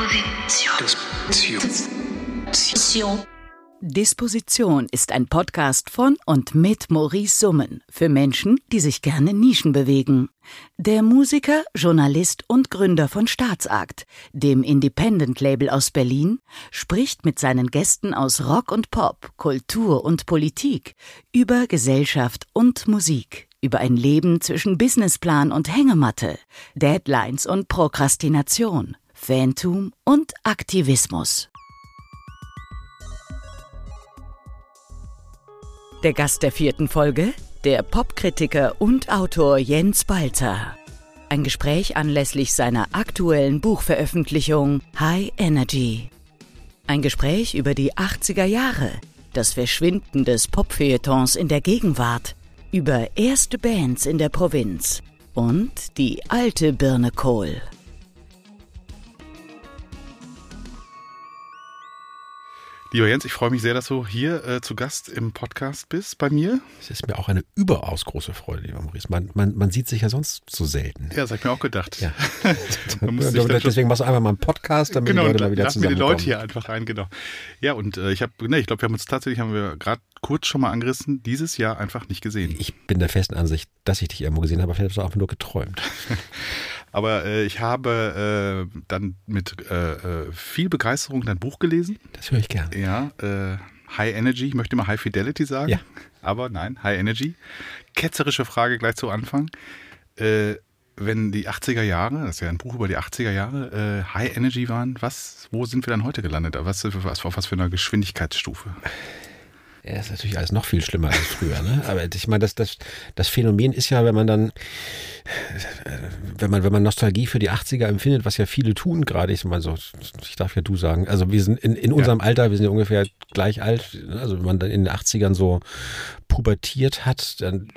Disposition. Disposition. Disposition ist ein Podcast von und mit Maurice Summen für Menschen, die sich gerne Nischen bewegen. Der Musiker, Journalist und Gründer von Staatsakt, dem Independent-Label aus Berlin, spricht mit seinen Gästen aus Rock und Pop, Kultur und Politik über Gesellschaft und Musik, über ein Leben zwischen Businessplan und Hängematte, Deadlines und Prokrastination, Fantum und Aktivismus. Der Gast der vierten Folge, der Popkritiker und Autor Jens Balzer. Ein Gespräch anlässlich seiner aktuellen Buchveröffentlichung High Energy. Ein Gespräch über die 80er Jahre, das Verschwinden des Popfeuilletons in der Gegenwart, über erste Bands in der Provinz und die alte Birne Kohl. Lieber Jens, ich freue mich sehr, dass du hier äh, zu Gast im Podcast bist bei mir. Es ist mir auch eine überaus große Freude, lieber Maurice. Man, man, man sieht sich ja sonst so selten. Ja, das habe ich mir auch gedacht. Ja. Deswegen machst du einfach mal einen Podcast, damit genau, die Leute mal wieder wir zusammenkommen. die Leute hier einfach rein, genau. Ja, und äh, ich habe, ne, ich glaube, wir haben uns tatsächlich, haben wir gerade kurz schon mal angerissen, dieses Jahr einfach nicht gesehen. Ich bin der festen Ansicht, dass ich dich irgendwo gesehen habe, aber vielleicht hast du einfach nur geträumt. Aber äh, ich habe äh, dann mit äh, äh, viel Begeisterung dein Buch gelesen. Das höre ich gerne. Ja, äh, High Energy, ich möchte mal High Fidelity sagen. Ja. Aber nein, High Energy. Ketzerische Frage gleich zu Anfang. Wenn die 80er Jahre, das ist ja ein Buch über die 80er Jahre, High Energy waren, was, wo sind wir dann heute gelandet? Was, was, auf was für einer Geschwindigkeitsstufe? Ja, ist natürlich alles noch viel schlimmer als früher. Ne? Aber ich meine, das, das, das Phänomen ist ja, wenn man dann, wenn man, wenn man Nostalgie für die 80er empfindet, was ja viele tun, gerade ich meine so, ich darf ja du sagen, also wir sind in, in unserem Alter, wir sind ja ungefähr gleich alt, ne? also wenn man dann in den 80ern so pubertiert hat, dann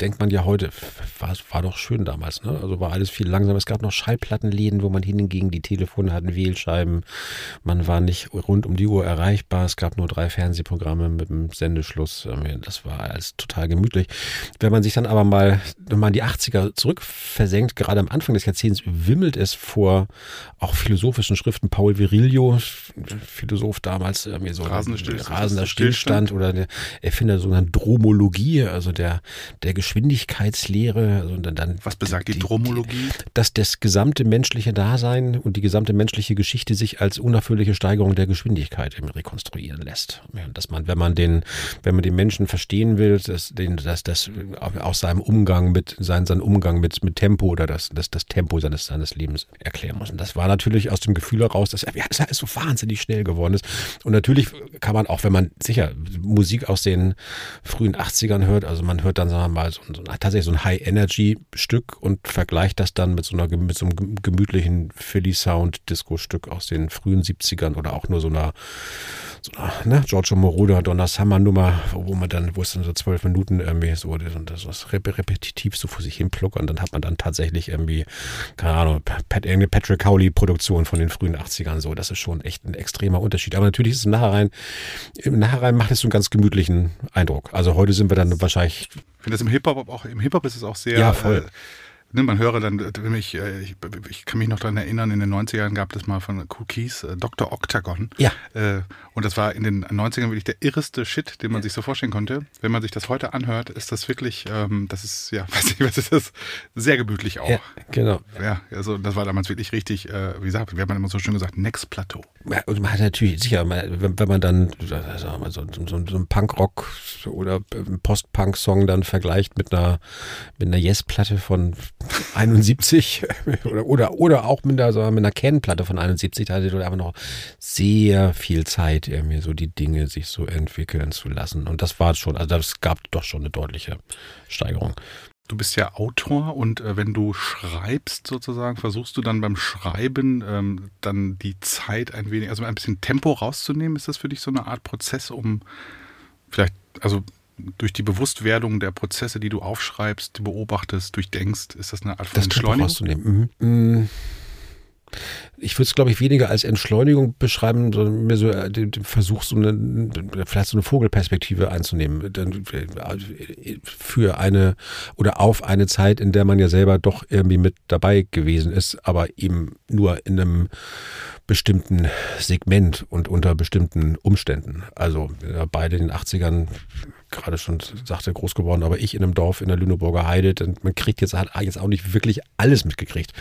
denkt man ja heute, war, war doch schön damals, ne? Also war alles viel langsamer. Es gab noch Schallplattenläden, wo man hinging, die Telefone hatten Wählscheiben, man war nicht rund um die Uhr erreichbar, es gab nur drei Fernsehprogramme mit dem Sendeschluss. Das war alles total gemütlich. Wenn man sich dann aber mal nochmal in die 80er zurückversenkt, gerade am Anfang des Jahrzehnts wimmelt es vor auch philosophischen Schriften. Paul Virilio, Philosoph damals, irgendwie so Rasender Stillstand. rasender Stillstand oder der Erfinder der sogenannten Dromologie, also der, der Geschwindigkeitslehre. Also dann, dann Was besagt die Dromologie? dass das gesamte menschliche Dasein und die gesamte menschliche Geschichte sich als unaufhörliche Steigerung der Geschwindigkeit rekonstruieren lässt. Dass man, wenn man den, wenn man den Menschen verstehen will, dass, den, dass das aus seinem Umgang mit, sein, sein Umgang mit, mit Tempo oder das, das, das Tempo seines, seines Lebens erklären muss. Und das war natürlich aus dem Gefühl heraus, dass ja, das alles so wahnsinnig schnell geworden ist. Und natürlich kann man auch, wenn man sicher Musik aus den frühen 80ern hört, also man hört dann, sagen wir mal, so, so, tatsächlich so ein High-Energy-Stück und vergleicht das dann mit so, einer, mit so einem gemütlichen Philly-Sound-Disco-Stück aus den frühen 70ern oder auch nur so einer, so einer ne, Giorgio Moroder, Donna Summer-Nummer, wo man dann, wo es dann so zwölf Minuten irgendwie so das, das rep repetitiv so vor sich hin pluckert und dann hat man dann tatsächlich irgendwie, keine Ahnung, Pat, irgendeine Patrick Cowley-Produktion von den frühen 80ern so. Das ist schon echt ein extremer Unterschied. Aber natürlich ist es im Nachhinein, im Nachhinein macht es so einen ganz gemütlichen Eindruck. Also heute sind wir dann wahrscheinlich Ich finde das im Hip-Hop auch, im Hip-Hop ist es auch sehr. Ja, voll. Äh, ne, man höre dann, ich, äh, ich, ich kann mich noch daran erinnern, in den 90ern gab es mal von Cookies äh, Dr. Octagon. Ja. Äh, und das war in den 90ern wirklich der irreste Shit, den man sich so vorstellen konnte. Wenn man sich das heute anhört, ist das wirklich, ähm, das ist, ja, weiß nicht, was ist das? Sehr gemütlich auch. Ja, genau. Ja, also das war damals wirklich richtig, äh, wie gesagt, wir haben immer so schön gesagt, Next Plateau. Ja, Und man hat natürlich, sicher, man- wenn, wenn man dann mal, so, so, so einen Punkrock oder einen Post-Punk-Song dann vergleicht mit einer, mit einer Yes-Platte von 71 oder, oder, oder auch mit einer, mit einer Ken-Platte von 71, da hatte dort einfach noch sehr viel Zeit, irgendwie so die Dinge sich so entwickeln zu lassen. Und das war schon, also das gab doch schon eine deutliche Steigerung. Du bist ja Autor und äh, wenn du schreibst sozusagen, versuchst du dann beim Schreiben ähm, dann die Zeit ein wenig, also ein bisschen Tempo rauszunehmen. Ist das für dich so eine Art Prozess, um vielleicht, also durch die Bewusstwerdung der Prozesse, die du aufschreibst, beobachtest, durchdenkst, ist das eine Art von das Entschleunigung? Mhm. Ich würde es, glaube ich, weniger als Entschleunigung beschreiben, sondern mir so äh, den, den Versuch, so eine, vielleicht so eine Vogelperspektive einzunehmen. Äh, Für eine oder auf eine Zeit, in der man ja selber doch irgendwie mit dabei gewesen ist, aber eben nur in einem bestimmten Segment und unter bestimmten Umständen. Also beide in den 80ern gerade schon sagte, groß geworden, aber ich in einem Dorf in der Lüneburger Heide, denn man kriegt jetzt, hat jetzt auch nicht wirklich alles mitgekriegt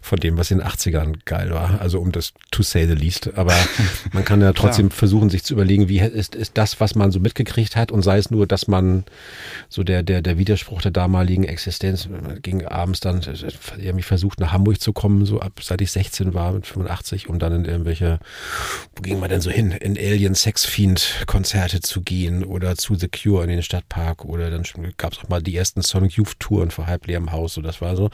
von dem, was in den 80ern geil war. Also um das to say the least. Aber man kann ja trotzdem versuchen, sich zu überlegen, wie ist, ist das, was man so mitgekriegt hat und sei es nur, dass man so der, der, der Widerspruch der damaligen Existenz ging abends dann irgendwie versucht, nach Hamburg zu kommen, so ab seit ich 16 war mit 85, um dann in irgendwelche, wo ging man denn so hin, in Alien Sex Fiend Konzerte zu gehen oder zu The Cure in den Stadtpark oder dann gab es auch mal die ersten Sonic Youth Touren vor halb leerem Haus, so das war so.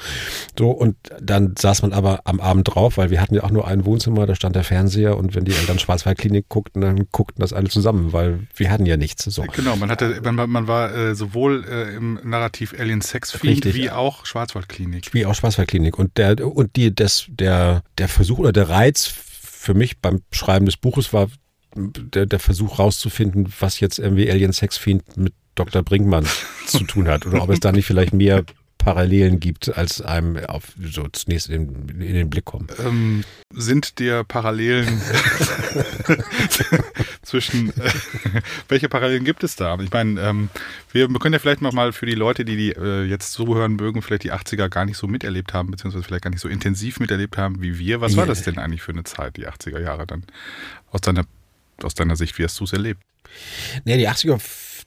So und dann saß man aber am Abend drauf, weil wir hatten ja auch nur ein Wohnzimmer, da stand der Fernseher und wenn die Eltern Schwarzwaldklinik guckten, dann guckten das alle zusammen, weil wir hatten ja nichts. So. Genau, man hatte, man, man war äh, sowohl äh, im Narrativ Alien Sex Fiend Richtig. wie auch Schwarzwaldklinik. Wie auch Schwarzwaldklinik und der und die das der der Versuch oder der Reiz für mich beim Schreiben des Buches war der, der Versuch rauszufinden, was jetzt irgendwie Alien Sex Fiend mit Dr. Brinkmann zu tun hat oder ob es da nicht vielleicht mehr Parallelen gibt, als einem auf, so zunächst in, in den Blick kommen. Ähm, sind dir Parallelen zwischen, äh, welche Parallelen gibt es da? Ich meine, ähm, wir, können ja vielleicht mal für die Leute, die, die äh, jetzt zuhören mögen, vielleicht die 80er gar nicht so miterlebt haben, beziehungsweise vielleicht gar nicht so intensiv miterlebt haben wie wir. Was war das denn eigentlich für eine Zeit, die 80er Jahre dann? Aus deiner, aus deiner Sicht, wie hast du es erlebt? Nee, die 80er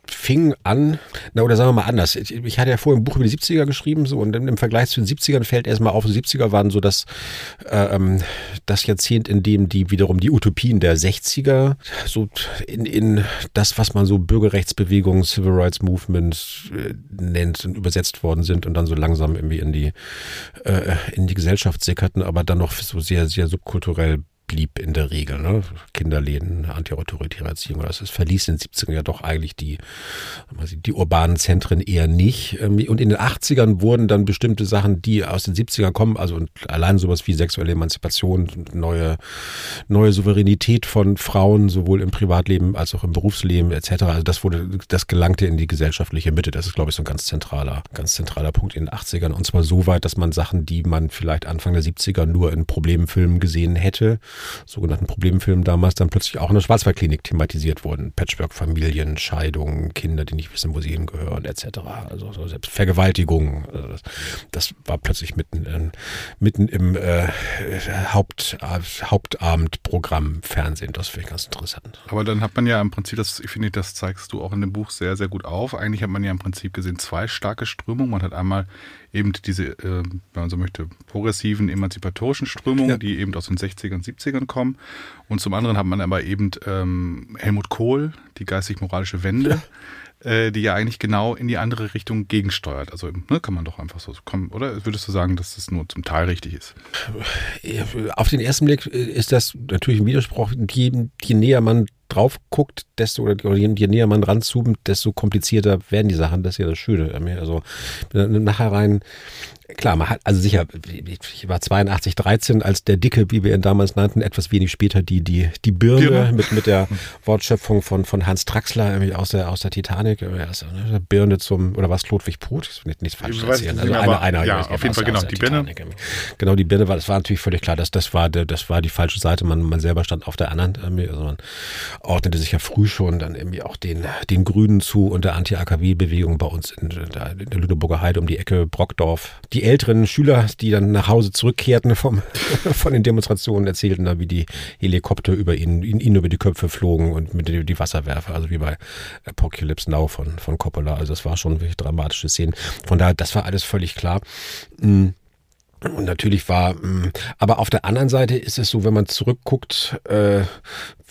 fing an, na oder sagen wir mal anders. Ich, ich hatte ja vorher ein Buch über die 70er geschrieben, so und im Vergleich zu den 70ern fällt erstmal auf, die 70er waren so das, äh, ähm, das Jahrzehnt, in dem die wiederum die Utopien der 60er so in, in das, was man so Bürgerrechtsbewegung, Civil Rights Movement äh, nennt und übersetzt worden sind und dann so langsam irgendwie in die, äh, in die Gesellschaft sickerten, aber dann noch so sehr, sehr subkulturell blieb in der Regel. Ne? Kinderläden, antiautoritäre Erziehung. Das verließ in den 70ern ja doch eigentlich die, die urbanen Zentren eher nicht. Ähm, und in den 80ern wurden dann bestimmte Sachen, die aus den 70ern kommen, also allein sowas wie sexuelle Emanzipation, neue, neue Souveränität von Frauen, sowohl im Privatleben als auch im Berufsleben etc. Also das wurde, das gelangte in die gesellschaftliche Mitte. Das ist, glaube ich, so ein ganz zentraler, ganz zentraler Punkt in den 80ern. Und zwar so weit, dass man Sachen, die man vielleicht Anfang der 70er nur in Problemfilmen gesehen hätte, sogenannten Problemfilmen damals dann plötzlich auch in der Schwarzwaldklinik thematisiert wurden. Patchwork-Familien, Scheidungen, Kinder, die nicht wissen, wo sie hingehören, etc. Also so selbst Vergewaltigungen. Also das, das, war plötzlich mitten, in, mitten im äh, Haupt, Hauptabendprogramm Fernsehen. Das finde ich ganz interessant. Aber dann hat man ja im Prinzip, das, ich finde, das zeigst du auch in dem Buch sehr, sehr gut auf. Eigentlich hat man ja im Prinzip gesehen zwei starke Strömungen. Man hat einmal eben diese, äh, wenn man so möchte, progressiven, emanzipatorischen Strömungen, ja. die eben aus den 60ern, 70ern kommen. Und zum anderen hat man aber eben ähm, Helmut Kohl, die geistig-moralische Wende. Ja äh, die ja eigentlich genau in die andere Richtung gegensteuert. Also ne, kann man doch einfach so kommen, oder würdest du sagen, dass das nur zum Teil richtig ist? Auf den ersten Blick ist das natürlich ein Widerspruch. Je, je näher man drauf guckt, desto oder je, je näher man ranzoomt, desto komplizierter werden die Sachen. Das ist ja das Schöne. Also nachher rein klar, man hat, also sicher, ich war 82, 13, als der Dicke, wie wir ihn damals nannten, etwas wenig später die, die, die Birne, Birne. Mit, mit der Wortschöpfung von, von Hans Traxler aus der, aus der Titanic, also, ne, Birne zum, oder was, Ludwig Put? Ich will nichts falsch erzählen. Also einer, einer, ja, auf jeden Fall, genau, die Birne. Genau, die Birne war, das war natürlich völlig klar, dass das war, das war die falsche Seite, man, man selber stand auf der anderen, also man ordnete sich ja früh schon dann irgendwie auch den, den Grünen zu und der Anti-AKW-Bewegung bei uns in, in der Lüneburger Heide um die Ecke, Brockdorf. Die älteren Schüler, die dann nach Hause zurückkehrten vom, von den Demonstrationen, erzählten dann, wie die Helikopter über ihnen, ihnen über die Köpfe flogen und mit die, die Wasserwerfer, also wie bei Apocalypse Now von, von Coppola. Also das war schon wirklich dramatische Szenen. Von daher, das war alles völlig klar. Mhm. Und natürlich war, mm, aber auf der anderen Seite ist es so, wenn man zurückguckt, äh,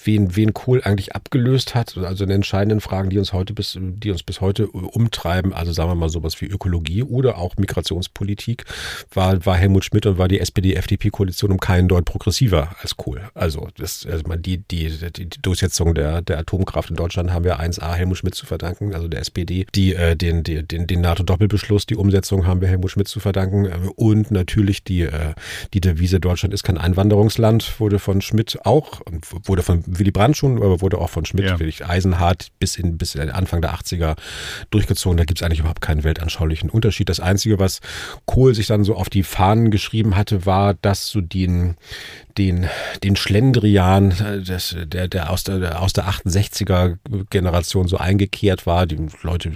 wen, wen Kohl eigentlich abgelöst hat, also in entscheidenden Fragen, die uns heute bis, die uns bis heute umtreiben, also sagen wir mal sowas wie Ökologie oder auch Migrationspolitik, war, war Helmut Schmidt und war die SPD-FDP-Koalition um keinen Deut progressiver als Kohl. Also, das, also die, die, die, Durchsetzung der, der Atomkraft in Deutschland haben wir 1A Helmut Schmidt zu verdanken, also der SPD. Die, äh, den, die, den, den NATO-Doppelbeschluss, die Umsetzung haben wir Helmut Schmidt zu verdanken. Und natürlich die, äh, die Devise Deutschland ist kein Einwanderungsland, wurde von Schmidt auch wurde von Willy Brandt schon, aber wurde auch von Schmidt ja. eisenhart bis in bis Anfang der 80er durchgezogen. Da gibt es eigentlich überhaupt keinen weltanschaulichen Unterschied. Das Einzige, was Kohl sich dann so auf die Fahnen geschrieben hatte, war, dass so den, den, den Schlendrian, äh, des, der, der, aus der aus der 68er Generation so eingekehrt war. Die Leute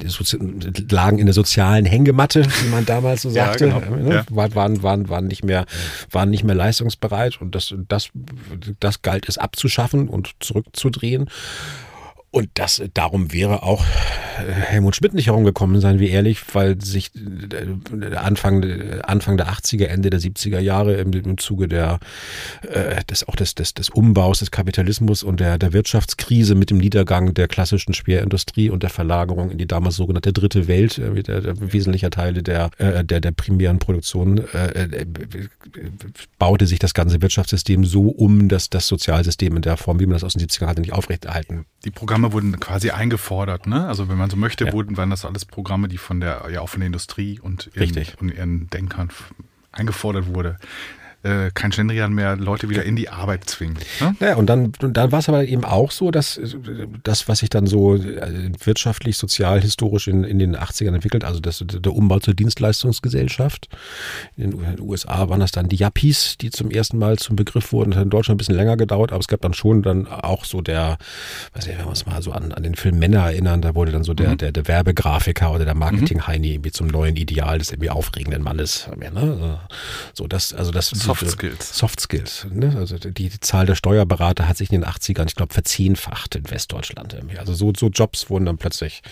die lagen in der sozialen Hängematte, wie man damals so sagte. Ja, genau. Ne? ja. waren, waren, waren, nicht mehr, waren nicht mehr leistungsbereit und das, das, das galt es abzuschaffen und zurückzudrehen. Und das, darum wäre auch äh, Helmut Schmidt nicht herumgekommen, seien wir ehrlich, weil sich äh, Anfang, Anfang der 80er, Ende der 70er Jahre im, im Zuge der, äh, des, auch des, des, des Umbaus des Kapitalismus und der, der Wirtschaftskrise mit dem Niedergang der klassischen Schwerindustrie und der Verlagerung in die damals sogenannte dritte Welt, äh, der, der wesentlicher Teile der, äh, der, der primären Produktion, äh, äh, baute sich das ganze Wirtschaftssystem so um, dass das Sozialsystem in der Form, wie man das aus den 70er hatte, nicht aufrechterhalten. Die Programme Programme wurden quasi eingefordert, ne? Also wenn man so möchte, ja. wurden, waren das alles Programme, die von der, ja auch von der Industrie und ihren, und ihren Denkern eingefordert wurde äh, kein Schlendrian mehr Leute wieder in die Arbeit zwingen. Ne? Ja, und dann, und dann war es aber eben auch so, dass das, was sich dann so äh, wirtschaftlich, sozial, historisch in, in den 80ern entwickelt, also das, der Umbau zur Dienstleistungsgesellschaft. In den USA waren das dann die Yuppies, die zum ersten Mal zum Begriff wurden. Das hat in Deutschland ein bisschen länger gedauert, aber es gab dann schon dann auch so der, weiß nicht, wenn wir uns mal so an, an den Film Männer erinnern, da wurde dann so der, mhm. der, der Werbegrafiker oder der Marketing-Heini mhm. zum neuen Ideal des irgendwie aufregenden Mannes. Ne? So, das, also das, so Soft Skills. Soft Skills. Ne? Also die, die, Zahl der Steuerberater hat sich in den 80ern, ich glaube, verzehnfacht in Westdeutschland. Also so, so Jobs wurden dann plötzlich,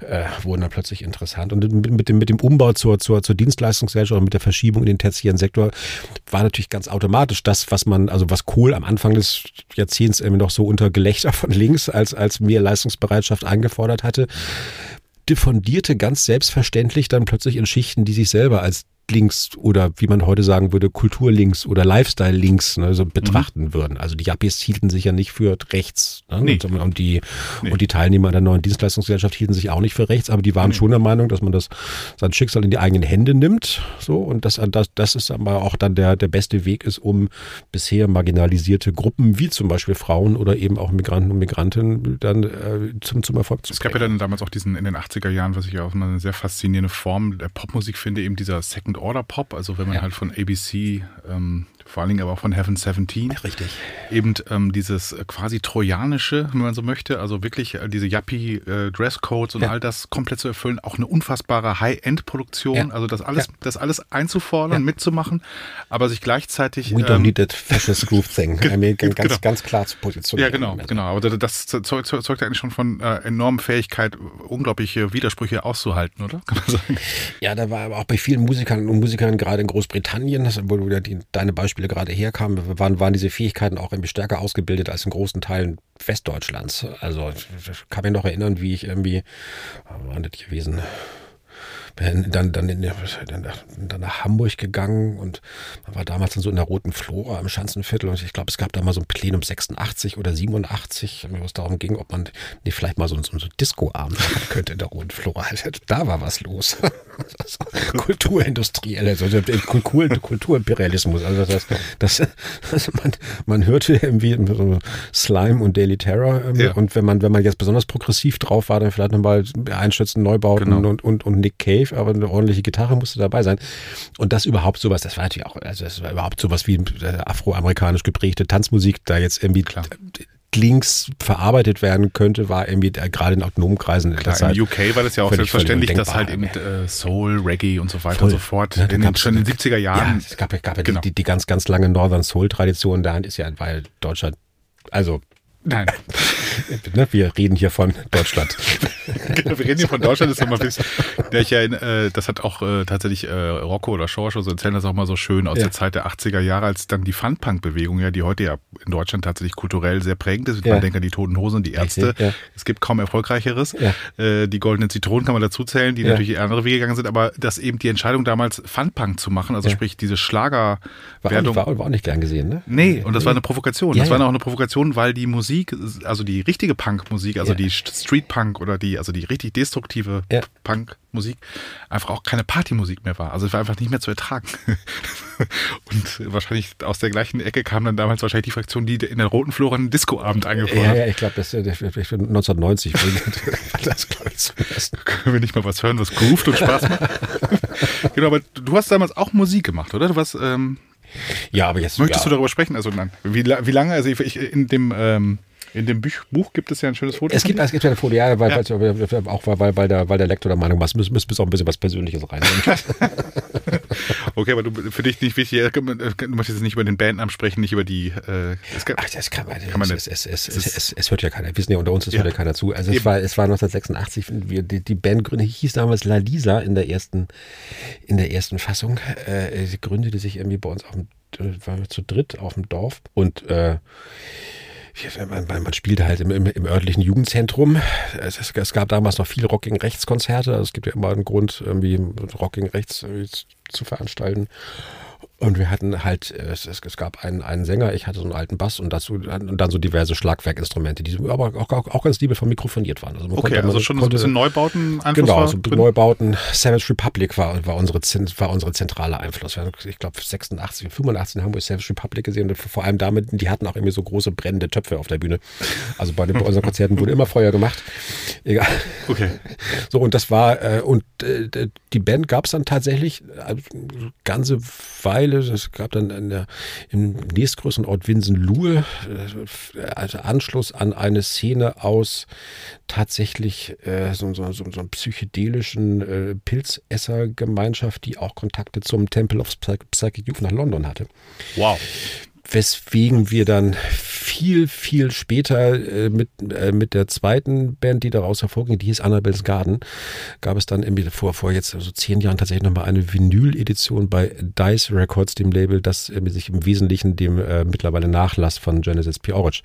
äh, wurden dann plötzlich interessant. Und mit, mit, dem, mit dem Umbau zur, zur, zur Dienstleistungsgesellschaft und mit der Verschiebung in den tertiären Sektor war natürlich ganz automatisch das, was man, also was Kohl am Anfang des Jahrzehnts irgendwie noch so unter Gelächter von links als, als mehr Leistungsbereitschaft eingefordert hatte, diffundierte ganz selbstverständlich dann plötzlich in Schichten, die sich selber als links oder wie man heute sagen würde, Kulturlinks oder Lifestyle-Links ne, so betrachten mhm. würden. Also die Yuppies hielten sich ja nicht für rechts. Ne? Nee. Und, und, die, nee. und die Teilnehmer der neuen Dienstleistungsgesellschaft hielten sich auch nicht für rechts, aber die waren nee. schon der Meinung, dass man das sein Schicksal in die eigenen Hände nimmt. So, und das, das, das ist aber auch dann der, der beste Weg ist, um bisher marginalisierte Gruppen, wie zum Beispiel Frauen oder eben auch Migranten und Migrantinnen, dann äh, zum, zum Erfolg zu bringen. Es gab ja dann damals auch diesen in den 80er Jahren, was ich ja auch eine sehr faszinierende Form der Popmusik finde, eben dieser Second Order Pop, also wenn man ja. halt von ABC ähm, vor allen Dingen aber auch von Heaven 17. Richtig. Eben ähm, dieses äh, quasi trojanische, wenn man so möchte, also wirklich äh, diese Yuppie-Dresscodes äh, und ja. all das komplett zu erfüllen, auch eine unfassbare High-End-Produktion, ja. also das alles, ja. das alles einzufordern, mitzumachen, aber sich gleichzeitig. We don't ähm, need that fashion groove thing. I mean, ganz, genau. ganz klar zu positionieren. Ja, genau, also. genau. Aber das zeugt, zeugt eigentlich schon von äh, enormen Fähigkeit, unglaubliche Widersprüche auszuhalten, oder? Kann man sagen. Ja, da war aber auch bei vielen Musikern und Musikern, gerade in Großbritannien, wo du ja die, deine Beispiele Beispiele gerade herkamen, waren, waren diese Fähigkeiten auch irgendwie stärker ausgebildet als in großen Teilen Westdeutschlands. Also ich kann mich noch erinnern, wie ich irgendwie, war das gewesen? Dann, dann, in, dann, dann nach Hamburg gegangen und man war damals dann so in der Roten Flora im Schanzenviertel und ich glaube, es gab da mal so ein Plenum 86 oder 87, wo es darum ging, ob man nee, vielleicht mal so, so, so Disco-Abend machen könnte in der Roten Flora. Da war was los. Kulturindustrielle, also Kultur, Kulturimperialismus. Also das, das, also man, man hörte irgendwie so Slime und Daily Terror ja. und wenn man, wenn man jetzt besonders progressiv drauf war, dann vielleicht nochmal einschätzen, Neubauten genau. und, und, und Nick Cave Dave, aber eine ordentliche Gitarre musste dabei sein. Und das überhaupt sowas, das war natürlich auch, also das war überhaupt sowas wie äh, afroamerikanisch geprägte Tanzmusik, da jetzt irgendwie Klar links verarbeitet werden könnte, war irgendwie gerade in autonomen Kreisen. Klar, in UK war das ja auch völlig, selbstverständlich, dass halt eben äh, Soul, Reggae und so weiter Voll. und so fort ja, in, schon in den 70er Jahren. Ja, es gab, gab ja genau. die, die, ganz, ganz lange Northern Soul-Tradition, da ist ja, weil Deutschland, also Nein. Ne, wir reden hier von Deutschland. genau, wir reden hier von Deutschland, das ist immer der ich ja, in, äh, das hat auch äh, tatsächlich äh, Rocco oder Schorsch so erzählen das auch mal so schön aus ja. der Zeit der 80er Jahre, als dann die Funpunk-Bewegung, ja, die heute ja in Deutschland tatsächlich kulturell sehr prägend ist. Ja. Man denkt an die Toten Hosen, die Ärzte. Ja. Es gibt kaum erfolgreicheres. Äh, die goldenen Zitronen kann man dazu zählen, die natürlich andere Wege gegangen sind, aber dass eben die Entscheidung damals Funpunk zu machen, also sprich diese Schlagerwertung. War, war, war, auch nicht gern gesehen, ne? Nee, und das war eine Provokation. das war auch eine Provokation, weil die Musik, also die richtige Punkmusik, also die Street Punk oder die, also die richtig destruktive Punk Musik einfach auch keine Partymusik mehr war. Also es war einfach nicht mehr zu ertragen. Und wahrscheinlich aus der gleichen Ecke kam dann damals wahrscheinlich die Fraktion, die in der Roten Flora einen Discoabend eingefordert hat. Ja, ja, ich glaube, das, das, 1990 war das, glaube ich, zuerst. Können wir nicht mal was hören, was groovt und Spaß macht? genau, aber du hast damals auch Musik gemacht, oder? Du warst, ähm Ja, aber jetzt. Möchtest ja. du darüber sprechen? Also nein. Wie, wie lange? Also ich, ich, in dem ähm, in dem Buch, Buch gibt es ja ein schönes Foto. Es gibt, es gibt ja eine Folie, ja, weil, Ja. weil- auch weil, weil, der, weil der Lektor der Meinung war, es müsste müsste auch ein bisschen was Persönliches rein. Okay, aber du, für dich nicht wichtig, du möchtest jetzt nicht über den Bandnamen sprechen, nicht über die. Äh, es kann, Ach, das kann man, man es, nicht. es, es, Es hört ja keiner. Wir wissen ja unter uns, es Ja. hört ja keiner zu. Also es war, es war 1986, wir, die, die Bandgründung hieß damals La Lisa in der ersten, in der ersten Fassung. Äh, sie gründete sich irgendwie bei uns auf dem, äh, wir zu dritt auf dem Dorf und äh, man, man, man spielte halt im, im, im örtlichen Jugendzentrum. Es, es, es gab damals noch viele Rock gegen Rechts Konzerte. Also es gibt ja immer einen Grund, irgendwie Rock gegen Rechts zu veranstalten. Und wir hatten halt, äh, es, es, es gab einen, einen Sänger, ich hatte so einen alten Bass und dazu und dann so diverse Schlagwerkinstrumente, die aber auch, auch, auch ganz liebevoll mikrofoniert waren. Also man okay, konnte- also man schon so ein konnte- bisschen Neubauten Einfluss Genau, so drin? Neubauten. Savage Republic war, war, unsere, war unsere zentrale Einfluss. Wir haben, ich glaube, 86, 85 in Hamburg Savage Republic gesehen und vor allem damit, die hatten auch irgendwie so große brennende Töpfe auf der Bühne. Also bei, den, bei unseren Konzerten wurde immer Feuer gemacht. Egal. Okay. So, und das war, äh, und äh, die Band gab es dann tatsächlich eine ganze Weile. Es gab dann in der, im nächstgrößeren Ort Winsenlohe äh, also Anschluss an eine Szene aus tatsächlich äh, so, so, so, so einer psychedelischen äh, Pilzessergemeinschaft, die auch Kontakte zum Temple of Psych Psychic Youth nach London hatte Wow. Weswegen wir dann viel, viel später äh, mit, äh, mit der zweiten Band, die daraus hervorging, die hieß Annabelle's Garden, gab es dann irgendwie vor, vor jetzt so zehn Jahren tatsächlich nochmal eine Vinyl-Edition bei Dice Records, dem Label, das äh, sich im Wesentlichen dem äh, mittlerweile Nachlass von Genesis P. Orridge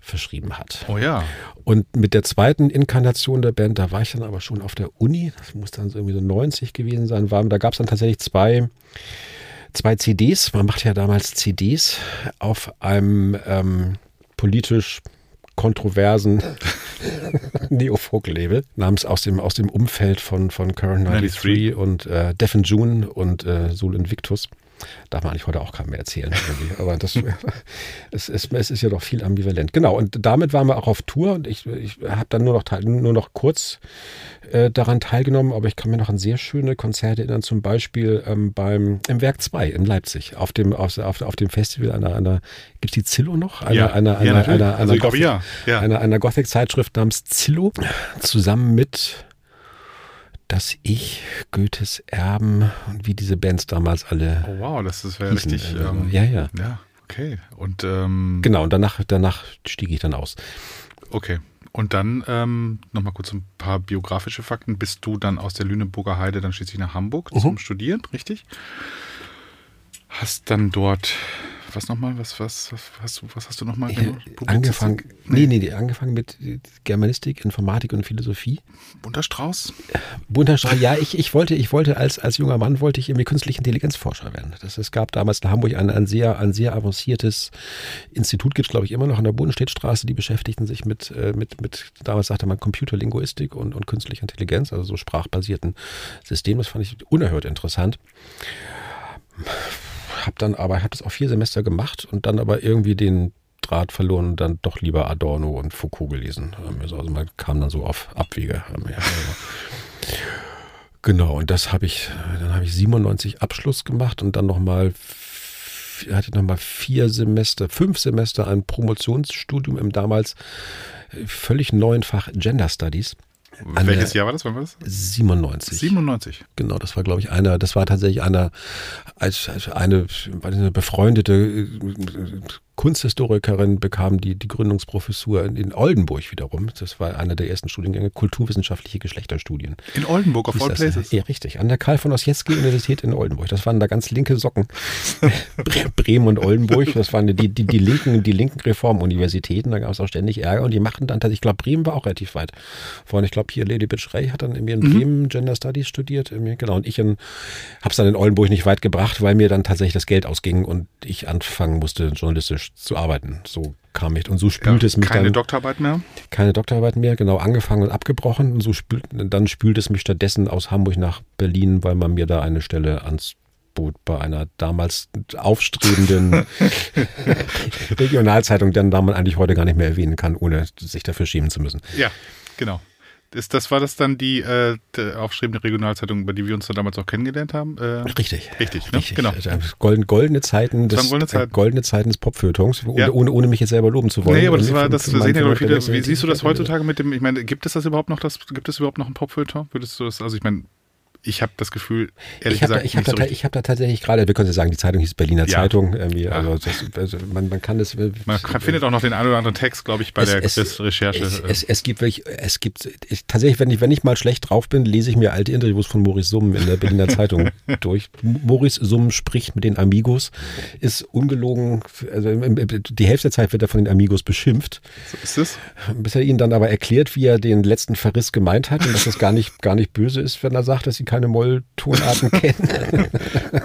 verschrieben hat. Oh ja. Und mit der zweiten Inkarnation der Band, da war ich dann aber schon auf der Uni, das muss dann so irgendwie so 90 gewesen sein, war, da gab es dann tatsächlich zwei, zwei CDs. Man macht ja damals CDs auf einem ähm, politisch kontroversen Neofolk-Label namens aus dem, aus dem Umfeld von, von Current 93, 93. und äh, Deaf and June und äh, Sol Invictus. Darf man eigentlich heute auch keinem mehr erzählen. irgendwie. Aber das, es, es, es ist ja doch viel ambivalent. Genau, und damit waren wir auch auf Tour und ich, ich habe dann nur noch, nur noch kurz äh, daran teilgenommen, aber ich kann mir noch an sehr schöne Konzerte erinnern, zum Beispiel ähm, beim im Werk 2 in Leipzig, auf dem, auf, auf, auf dem Festival einer, einer gibt es die Zillow noch? Einer, Ja. einer, Ja, einer, einer, Also einer glaube, ja. Ja. Einer, einer Gothic-Zeitschrift namens Zillow, zusammen mit Das Ich, Goethes Erben und wie diese Bands damals alle Oh wow, das ist ja hießen. richtig. Also, Ähm, ja, ja. ja, okay. Und ähm, Genau, und danach, danach stieg ich dann aus. okay. Und dann ähm, nochmal kurz ein paar biografische Fakten. Bist du dann aus der Lüneburger Heide dann schließlich nach Hamburg Mhm. zum Studieren, richtig? Hast dann dort was nochmal? Was, was, was, hast du, was hast du nochmal Äh, angefangen, nee, nee, nee, angefangen mit Germanistik, Informatik und Philosophie. Bunter Strauß? Bunter Strauß, ja, ich, ich wollte, ich wollte als, als junger Mann wollte ich irgendwie künstliche Intelligenzforscher werden. Das, es gab damals in Hamburg ein, ein sehr, ein sehr avanciertes Institut, gibt es glaube ich immer noch an der Bodenstedtstraße, die beschäftigten sich mit, äh, mit, mit, damals sagte man Computerlinguistik und, und künstliche Intelligenz, also so sprachbasierten Systemen. Das fand ich unerhört interessant. Hab dann aber, habe das auch vier Semester gemacht und dann aber irgendwie den Draht verloren und dann doch lieber Adorno und Foucault gelesen. Also man kam dann so auf Abwege. Genau, und das habe ich, dann habe ich 97 Abschluss gemacht und dann nochmal, hatte nochmal vier Semester, fünf Semester ein Promotionsstudium im damals völlig neuen Fach Gender Studies. Welches Jahr war das? Wann war das? 97. 97. Genau, das war, glaube ich, einer, das war tatsächlich einer, als, als eine, eine befreundete äh, Kunsthistorikerin bekam die, die Gründungsprofessur in, Oldenburg wiederum. Das war einer der ersten Studiengänge, kulturwissenschaftliche Geschlechterstudien. In Oldenburg, Hieß all das. places. Ja, richtig. An der Karl von Ossietzky Universität in Oldenburg. Das waren da ganz linke Socken. Bre- Bremen und Oldenburg, das waren die, die, die linken, die linken Reformuniversitäten. Da gab es auch ständig Ärger und die machten dann tatsächlich, ich glaube, Bremen war auch relativ weit vorne. Ich glaube, hier Lady Bitch Ray hat dann in Bremen Gender Studies studiert. Genau. Und ich habe es dann in Oldenburg nicht weit gebracht, weil mir dann tatsächlich das Geld ausging und ich anfangen musste, journalistisch zu arbeiten. So kam ich. Und so spült es mich Keine dann Doktorarbeit mehr? keine Doktorarbeit mehr, genau, angefangen und abgebrochen. Und so spült, dann spült es mich stattdessen aus Hamburg nach Berlin, weil man mir da eine Stelle ans Bot bei einer damals aufstrebenden Regionalzeitung, deren Namen man eigentlich heute gar nicht mehr erwähnen kann, ohne sich dafür schämen zu müssen. Ja, genau. Ist, das war das dann die, äh, aufstrebende Regionalzeitung, über die wir uns dann damals auch kennengelernt haben? Äh, Richtig. Richtig, ne? Richtig. Genau. Also, golden, goldene Zeiten Das des, goldene Zeiten. äh, goldene Zeiten des Popfeuilletons, ohne, Ja. ohne, ohne mich jetzt selber loben zu wollen. Nee, aber das war, das sehen ja, glaube ich, für viele. Wie siehst du das heutzutage mit dem, ich meine, gibt es das überhaupt noch, das, gibt es überhaupt noch ein Popfilter? Würdest du das, also ich meine, ich habe das Gefühl, ehrlich Ich habe da, gesagt, ich hab nicht da, so ich hab da tatsächlich gerade, wir können ja sagen, die Zeitung hieß Berliner Ja. Zeitung. Ja. also das, also man, man kann das. Man kann- findet auch noch den einen oder anderen Text, glaube ich, bei der des Recherche. Es, äh, es, es gibt wirklich, es gibt ich, tatsächlich, wenn ich, wenn ich mal schlecht drauf bin, lese ich mir alte Interviews von Maurice Summen in der Berliner Zeitung durch. Maurice Summen spricht mit den Amigos, ist ungelogen, also die Hälfte der Zeit wird er von den Amigos beschimpft, ist es? bis er ihnen dann aber erklärt, wie er den letzten Verriss gemeint hat und dass das gar nicht, gar nicht böse ist, wenn er sagt, dass sie keine Molltonarten kennen.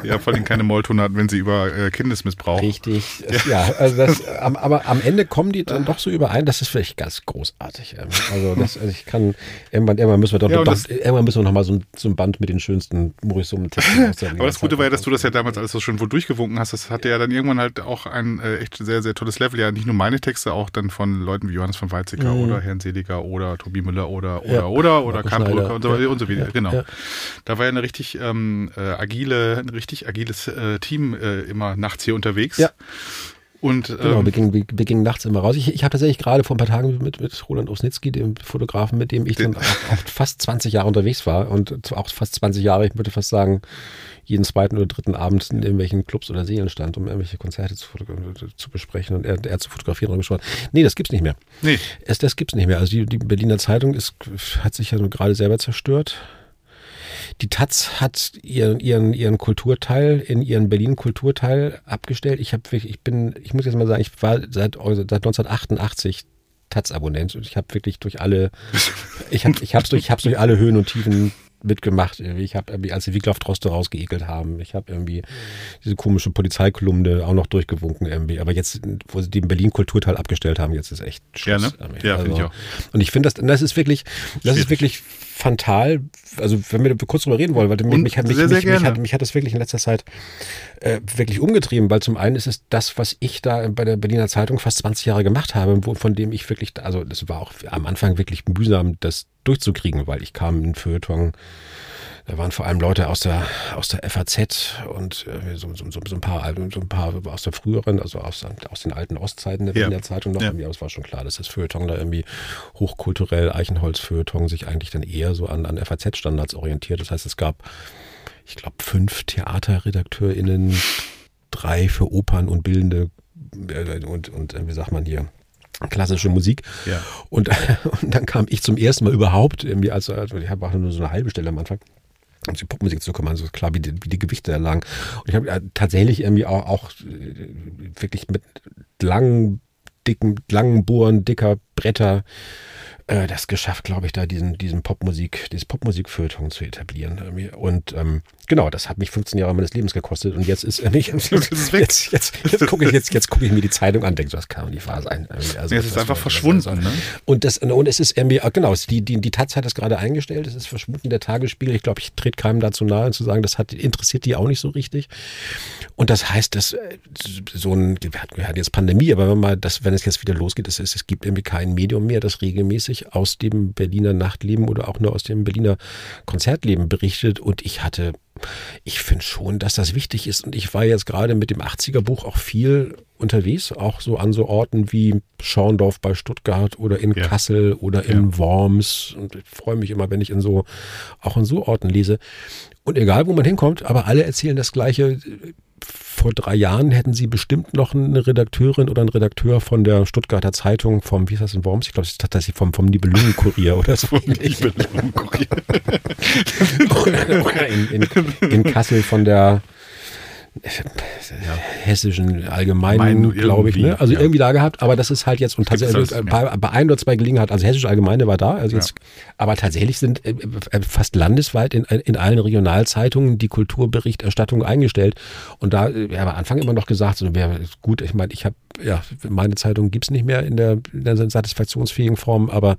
Ja, vor allem keine Mollton hat, wenn sie über äh, Kindesmissbrauch. Richtig. Es- Ja, also das, aber am Ende kommen die dann doch so überein. Das ist vielleicht ganz großartig. Also, das, also ich kann, irgendwann, irgendwann müssen wir doch, Ja, das- irgendwann müssen wir noch mal so ein, so ein Band mit den schönsten der Aber das Gute war ja, dass du das ja damals alles so schön wohl durchgewunken hast. Das hatte ja dann irgendwann halt auch ein äh, echt sehr, sehr tolles Level. Ja, nicht nur meine Texte, auch dann von Leuten wie Johannes von Weizsäcker oder Herrn Seliger oder Tobi Müller oder oder Mhm. Ja. oder oder Schneider. Brücker und so, Ja. und so weiter. Ja. Genau. Ja. Da war ja eine richtig ähm, äh, agile, ein richtig agiles äh, Team äh, immer nachts hier unterwegs. Ja. Und Genau, ähm, wir gingen, wir, wir gingen nachts immer raus. Ich, ich habe tatsächlich gerade vor ein paar Tagen mit, mit Roland Osnitzky, dem Fotografen, mit dem ich dann auch, auch fast 20 Jahre unterwegs war und auch fast 20 Jahre, ich würde fast sagen, jeden zweiten oder dritten Abend in irgendwelchen Clubs oder Seelen stand, um irgendwelche Konzerte zu, zu besprechen und er, er zu fotografieren und geschaut. Nee, das gibt's nicht mehr. nee, Es, das gibt's nicht mehr. Also die, die Berliner Zeitung ist, hat sich ja gerade selber zerstört. Die Taz hat ihren, ihren, ihren Kulturteil in ihren Berlin-Kulturteil abgestellt. Ich habe wirklich, ich bin, ich muss jetzt mal sagen, ich war seit, seit 1988 Taz-Abonnent und ich habe wirklich durch alle, ich habe ich hab's durch, ich hab's durch alle Höhen und Tiefen mitgemacht. Ich habe irgendwie, als sie Wiglaf Droste rausgeekelt haben, ich habe irgendwie diese komische Polizeikolumne auch noch durchgewunken irgendwie. Aber jetzt, wo sie den Berlin-Kulturteil abgestellt haben, jetzt ist echt Ja, Schluss. ne? irgendwie. Ja, finde ich auch. Und ich finde das, das ist wirklich, das ist Schwierig. wirklich fantal. Also wenn wir kurz drüber reden wollen, weil mich, mich, hat, mich, sehr, sehr mich, hat, mich hat das wirklich in letzter Zeit äh, wirklich umgetrieben, weil zum einen ist es das, was ich da bei der Berliner Zeitung fast 20 Jahre gemacht habe, wo, von dem ich wirklich, also das war auch am Anfang wirklich mühsam, das durchzukriegen, weil ich kam in Feuilleton, da waren vor allem Leute aus der aus der FAZ und äh, so, so, so, so ein paar so ein paar aus der früheren, also aus, aus den alten Ostzeiten der Ja. Berliner Zeitung noch. Ja. Aber es war schon klar, dass das Feuilleton da irgendwie hochkulturell Eichenholz-Feuilleton sich eigentlich dann eher so an, an FAZ-Standards orientiert. Das heißt, es gab, ich glaube, fünf TheaterredakteurInnen, drei für Opern und bildende äh, und, und äh, wie sagt man hier, klassische Musik. Ja. Und, und dann kam ich zum ersten Mal überhaupt, irgendwie, also, also ich habe nur so eine halbe Stelle am Anfang, um die Popmusik zu kommen, so klar, wie die, wie die Gewichte da lagen. Und ich habe äh, tatsächlich irgendwie auch, auch äh, wirklich mit langen, dicken, langen Bohren, dicker Bretter äh, das geschafft, glaube ich, da diesen, diesen Popmusik, dieses Popmusikfeuilleton zu etablieren. Und ähm, genau, das hat mich 15 Jahre meines Lebens gekostet und jetzt ist äh, nicht, jetzt, jetzt, jetzt, jetzt gucke ich, jetzt, jetzt gucke ich mir die Zeitung an, denke so, das kann doch nicht wahr sein. Also, es ist einfach verschwunden, ne? Und, das, und es ist irgendwie, genau, die, die, die Taz hat das gerade eingestellt, es ist verschwunden, der Tagesspiegel. Ich glaube, ich trete keinem dazu nahe, zu sagen, das hat, interessiert die auch nicht so richtig. Und das heißt, dass äh, so ein, wir hatten, jetzt Pandemie, aber wenn mal das, wenn es jetzt wieder losgeht, es, es gibt irgendwie kein Medium mehr, das regelmäßig aus dem Berliner Nachtleben oder auch nur aus dem Berliner Konzertleben berichtet. Und ich hatte, ich finde schon, dass das wichtig ist. Und ich war jetzt gerade mit dem 80er Buch auch viel unterwegs, auch so an so Orten wie Schorndorf bei Stuttgart oder in Ja. Kassel oder in Worms. Und ich freue mich immer, wenn ich in so, auch in so Orten lese. Und egal, wo man hinkommt, aber alle erzählen das Gleiche. Vor drei Jahren hätten sie bestimmt noch eine Redakteurin oder einen Redakteur von der Stuttgarter Zeitung vom, wie ist das in Worms? Ich glaube, es ist tatsächlich vom, vom Nibelungenkurier oder so. oder oder in, in, in Kassel von der hessischen Allgemeinen, Mein- glaube ich. Ne? Also ja. irgendwie da gehabt, aber das ist halt jetzt und tatsächlich alles, bei, bei ein oder zwei Gelegenheiten, also hessische Allgemeine war da, also jetzt, aber tatsächlich sind äh, äh, fast landesweit in, in allen Regionalzeitungen die Kulturberichterstattung eingestellt. Und da äh, ja, am Anfang immer noch gesagt, so wäre gut, ich meine, ich habe, ja, meine Zeitung gibt's nicht mehr in der, in der satisfaktionsfähigen Form, aber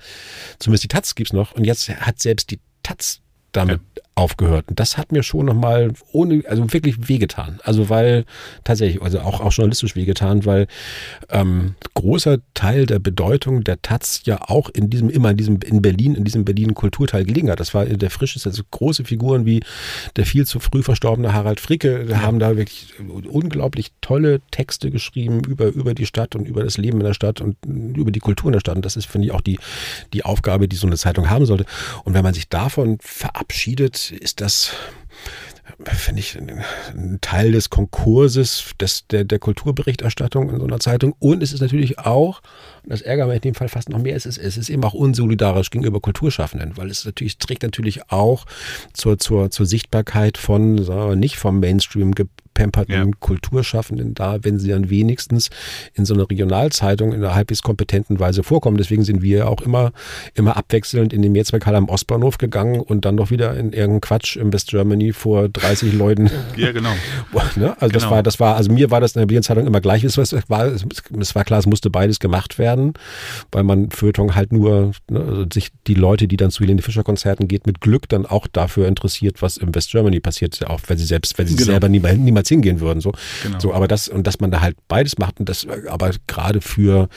zumindest die Taz gibt's noch. Und jetzt hat selbst die Taz damit aufgehört. Und das hat mir schon nochmal ohne, also wirklich wehgetan. Also weil tatsächlich, also auch, auch journalistisch wehgetan, weil ähm, großer Teil der Bedeutung der Taz ja auch in diesem, immer in diesem, in Berlin, in diesem Berlin Kulturteil gelegen hat. Das war der frischeste, also große Figuren wie der viel zu früh verstorbene Harald Fricke ja. haben da wirklich unglaublich tolle Texte geschrieben über, über die Stadt und über das Leben in der Stadt und über die Kultur in der Stadt. Und das ist, finde ich, auch die, die Aufgabe, die so eine Zeitung haben sollte. Und wenn man sich davon verabschiedet, ist das finde ich, ein Teil des Konkurses des, der, der Kulturberichterstattung in so einer Zeitung. Und es ist natürlich auch, das ärgert mich in dem Fall fast noch mehr, es ist, es ist eben auch unsolidarisch gegenüber Kulturschaffenden, weil es natürlich trägt natürlich auch zur, zur, zur Sichtbarkeit von, sagen wir, nicht vom Mainstream gepamperten ja. Kulturschaffenden da, wenn sie dann wenigstens in so einer Regionalzeitung in einer halbwegs kompetenten Weise vorkommen. Deswegen sind wir auch immer, immer abwechselnd in den Mehrzweckhalle am Ostbahnhof gegangen und dann noch wieder in irgendeinen Quatsch im West Germany vor 30 Leuten. Ja, genau. ne? Also genau. das war, das war, also mir war das in der Berlin-Zeitung immer gleich. Es war, es war klar, es musste beides gemacht werden, weil man Feuilleton halt nur, ne, also sich die Leute, die dann zu Helene Fischer Konzerten geht, mit Glück dann auch dafür interessiert, was im West Germany passiert, auch wenn sie selbst, wenn sie genau. selber niemals, niemals hingehen würden. So. Genau. so, aber das, und dass man da halt beides macht und das, aber gerade für,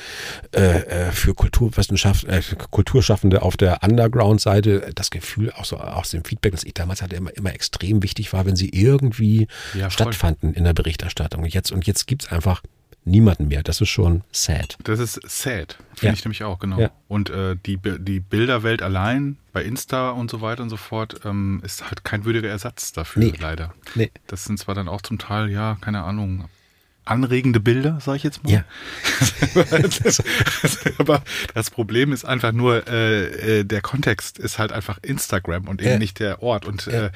äh, äh für Kulturwissenschaft, äh, Kulturschaffende auf der Underground-Seite, das Gefühl, auch so aus dem Feedback, das ich damals hatte, immer, immer extrem wichtig war, wenn sie irgendwie ja, stattfanden in der Berichterstattung. Jetzt, und jetzt gibt es einfach niemanden mehr. Das ist schon sad. Das ist sad, finde ja. ich nämlich auch, genau. Ja. Und äh, die, die Bilderwelt allein bei Insta und so weiter und so fort ähm, ist halt kein würdiger Ersatz dafür, nee. leider. Nee. Das sind zwar dann auch zum Teil, ja, keine Ahnung, anregende Bilder, sage ich jetzt mal. Ja. Aber das Problem ist einfach nur, äh, äh, der Kontext ist halt einfach Instagram und eben ja. nicht der Ort. Und ja. äh,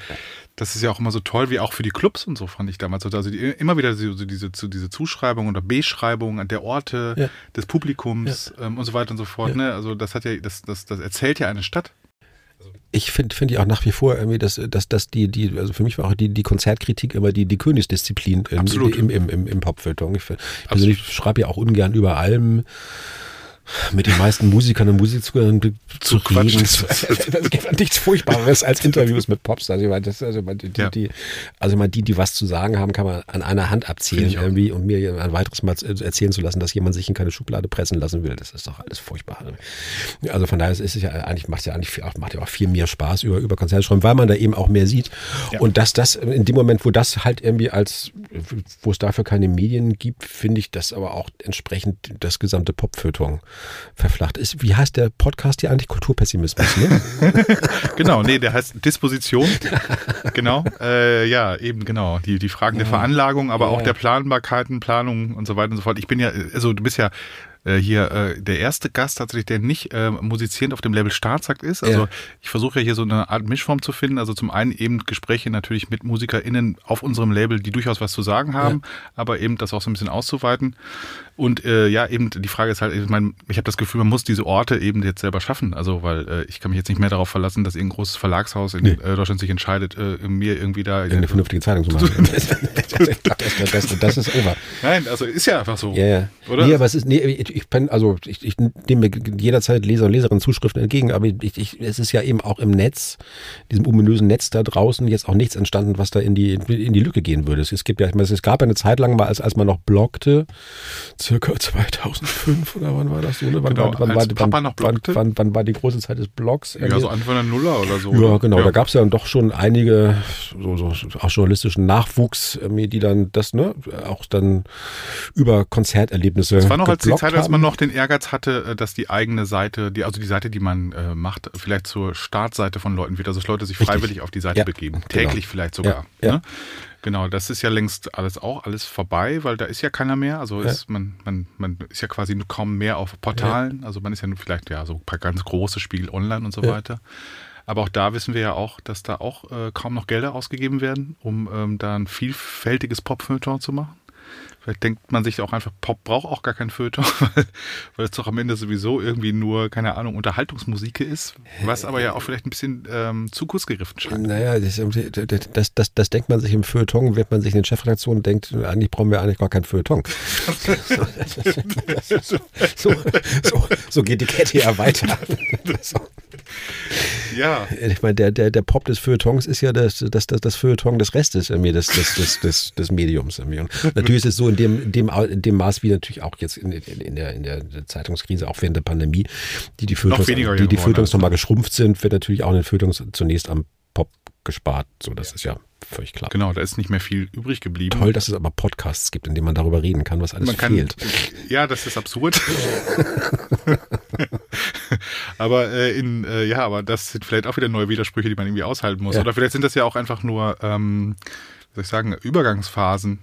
das ist ja auch immer so toll, wie auch für die Clubs und so fand ich damals. Also die, immer wieder so, diese, diese Zuschreibung oder Beschreibung der Orte, ja. des Publikums ähm, und so weiter und so fort. Ne? Also das hat ja, das, das, das erzählt ja eine Stadt ich finde finde ich auch nach wie vor irgendwie, dass, dass, dass die, die, also für mich war auch die, die Konzertkritik immer die, die Königsdisziplin im, im, im, im, im Popfilterung. Ich, ich persönlich schreibe ja auch ungern über Alben mit den meisten Musikern und Musikern zu, zu reden. Es gibt nichts Furchtbares als Interviews mit Pops. Also, ich meine, das, also, die, ja. die, also mal die, die was zu sagen haben, kann man an einer Hand abzählen irgendwie und mir ein weiteres Mal erzählen zu lassen, dass jemand sich in keine Schublade pressen lassen will. Das ist doch alles furchtbar. Also von daher ist es ja eigentlich, macht es ja eigentlich auch, macht ja auch viel mehr Spaß über, über Konzerte schreiben, weil man da eben auch mehr sieht. Ja. Und dass das in dem Moment, wo das halt irgendwie als, wo es dafür keine Medien gibt, finde ich das aber auch entsprechend das gesamte Popfeuilleton verflacht ist. Wie heißt der Podcast hier eigentlich? Kulturpessimismus, ne? genau, nee, der heißt Disposition. genau, äh, ja, eben genau. Die, die Fragen ja. der Veranlagung, aber ja. auch der Planbarkeiten, Planung und so weiter und so fort. Ich bin ja, also du bist ja äh, hier äh, der erste Gast tatsächlich, der nicht äh, musizierend auf dem Label Staatsakt ist. Also ja. ich versuche ja hier so eine Art Mischform zu finden. Also zum einen eben Gespräche natürlich mit MusikerInnen auf unserem Label, die durchaus was zu sagen haben, ja. aber eben das auch so ein bisschen auszuweiten. Und äh, ja, eben die Frage ist halt, ich meine, ich habe das Gefühl, man muss diese Orte eben jetzt selber schaffen. Also, weil äh, ich kann mich jetzt nicht mehr darauf verlassen, dass irgendein großes Verlagshaus in nee. äh, Deutschland sich entscheidet, äh, mir irgendwie da eine vernünftige Zeitung zu machen. das, das, das, das, ist over. Nein, also ist ja einfach so. Ja, ja. Oder? Nee, aber es ist, nee, ich, ich bin, also ich, ich nehme jederzeit Leser und Leserinnen Zuschriften entgegen, aber ich, ich, es ist ja eben auch im Netz, diesem ominösen Netz da draußen, jetzt auch nichts entstanden, was da in die, in die Lücke gehen würde. Es, gibt ja, es gab ja eine Zeit lang mal, als, als man noch bloggte, circa 2005 oder wann war das so? Ne? Wann, genau, wann, wann, war, Papa noch. Wann, wann, war die große Zeit des Blogs? Ja, so Anfang der Nuller oder so. Ja, genau. Ja. Da gab es ja doch schon einige so, so auch journalistischen Nachwuchs, die dann das, ne, auch dann über Konzerterlebnisse. Das war noch als die Zeit, als man noch den Ehrgeiz hatte, äh, dass die eigene Seite, die, also die Seite, die man äh, macht, vielleicht zur Startseite von Leuten wird, also dass Leute sich Richtig. freiwillig auf die Seite ja, begeben. Genau. Täglich vielleicht sogar. Ja, ne? Genau, das ist ja längst alles auch alles vorbei, weil da ist ja keiner mehr. Also ist man, man, man ist ja quasi kaum mehr auf Portalen. Ja. Also man ist ja nur vielleicht ja so ein paar ganz große Spiegel online und so ja. weiter. Aber auch da wissen wir ja auch, dass da auch äh, kaum noch Gelder ausgegeben werden, um ähm, da ein vielfältiges Popfilter zu machen. Vielleicht denkt man sich auch einfach, Pop braucht auch gar kein Feuilleton, weil, weil es doch am Ende sowieso irgendwie nur, keine Ahnung, Unterhaltungsmusik ist, was aber ja auch vielleicht ein bisschen ähm, zu kurz gegriffen scheint. Naja, das, das, das, das denkt man sich im Feuilleton, wenn man sich in den Chefredaktionen denkt, eigentlich brauchen wir eigentlich gar kein Feuilleton. so, so, so, so, geht die Kette ja weiter. Ja. Ich meine, der, der, der Pop des Feuilletons ist ja das, das, das, das Feuilleton des Restes irgendwie, des, des, des, des, Mediums. Irgendwie. Und natürlich ist es so in dem, in dem, in dem Maß, wie natürlich auch jetzt in, in, der, in der Zeitungskrise, auch während der Pandemie, die die weniger die, die ist. nochmal geschrumpft sind, wird natürlich auch in den Feuilletons zunächst am Pop gespart. So, das ist ja völlig klar. Genau, da ist nicht mehr viel übrig geblieben. Toll, dass es aber Podcasts gibt, in denen man darüber reden kann, was alles Man kann, fehlt. ja, das ist absurd. aber äh, in, äh, ja, aber das sind vielleicht auch wieder neue Widersprüche, die man irgendwie aushalten muss. Ja. Oder vielleicht sind das ja auch einfach nur, ähm, soll ich sagen, Übergangsphasen.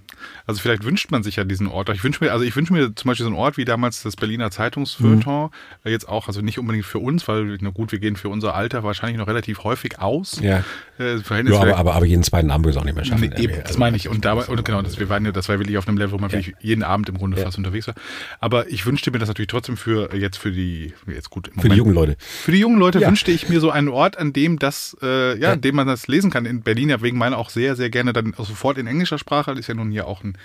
Also vielleicht wünscht man sich ja diesen Ort. Ich wünsche mir, also ich wünsche mir zum Beispiel so einen Ort wie damals das Berliner Zeitungsfeuilleton. Äh, Jetzt auch, also nicht unbedingt für uns, weil, na gut, wir gehen für unser Alter wahrscheinlich noch relativ häufig aus. Ja. Äh, Ja, aber, aber, aber jeden zweiten Abend würde es auch nicht mehr schaffen. Nee, eben, irgendwie. das Also, meine ich. Und dabei, und genau, das, wir waren ja, das war wirklich auf einem Level, wo man wirklich jeden Abend im Grunde Ja. fast unterwegs war. Aber ich wünschte mir das natürlich trotzdem für äh, jetzt für die, jetzt gut, im Für die jungen Leute. Für die jungen Leute Ja. wünschte ich mir so einen Ort, an dem das, äh, ja, Ja. an dem man das lesen kann. In Berlin ja wegen meiner auch sehr, sehr gerne dann auch sofort in englischer Sprache. Das ist ja nun hier auch ein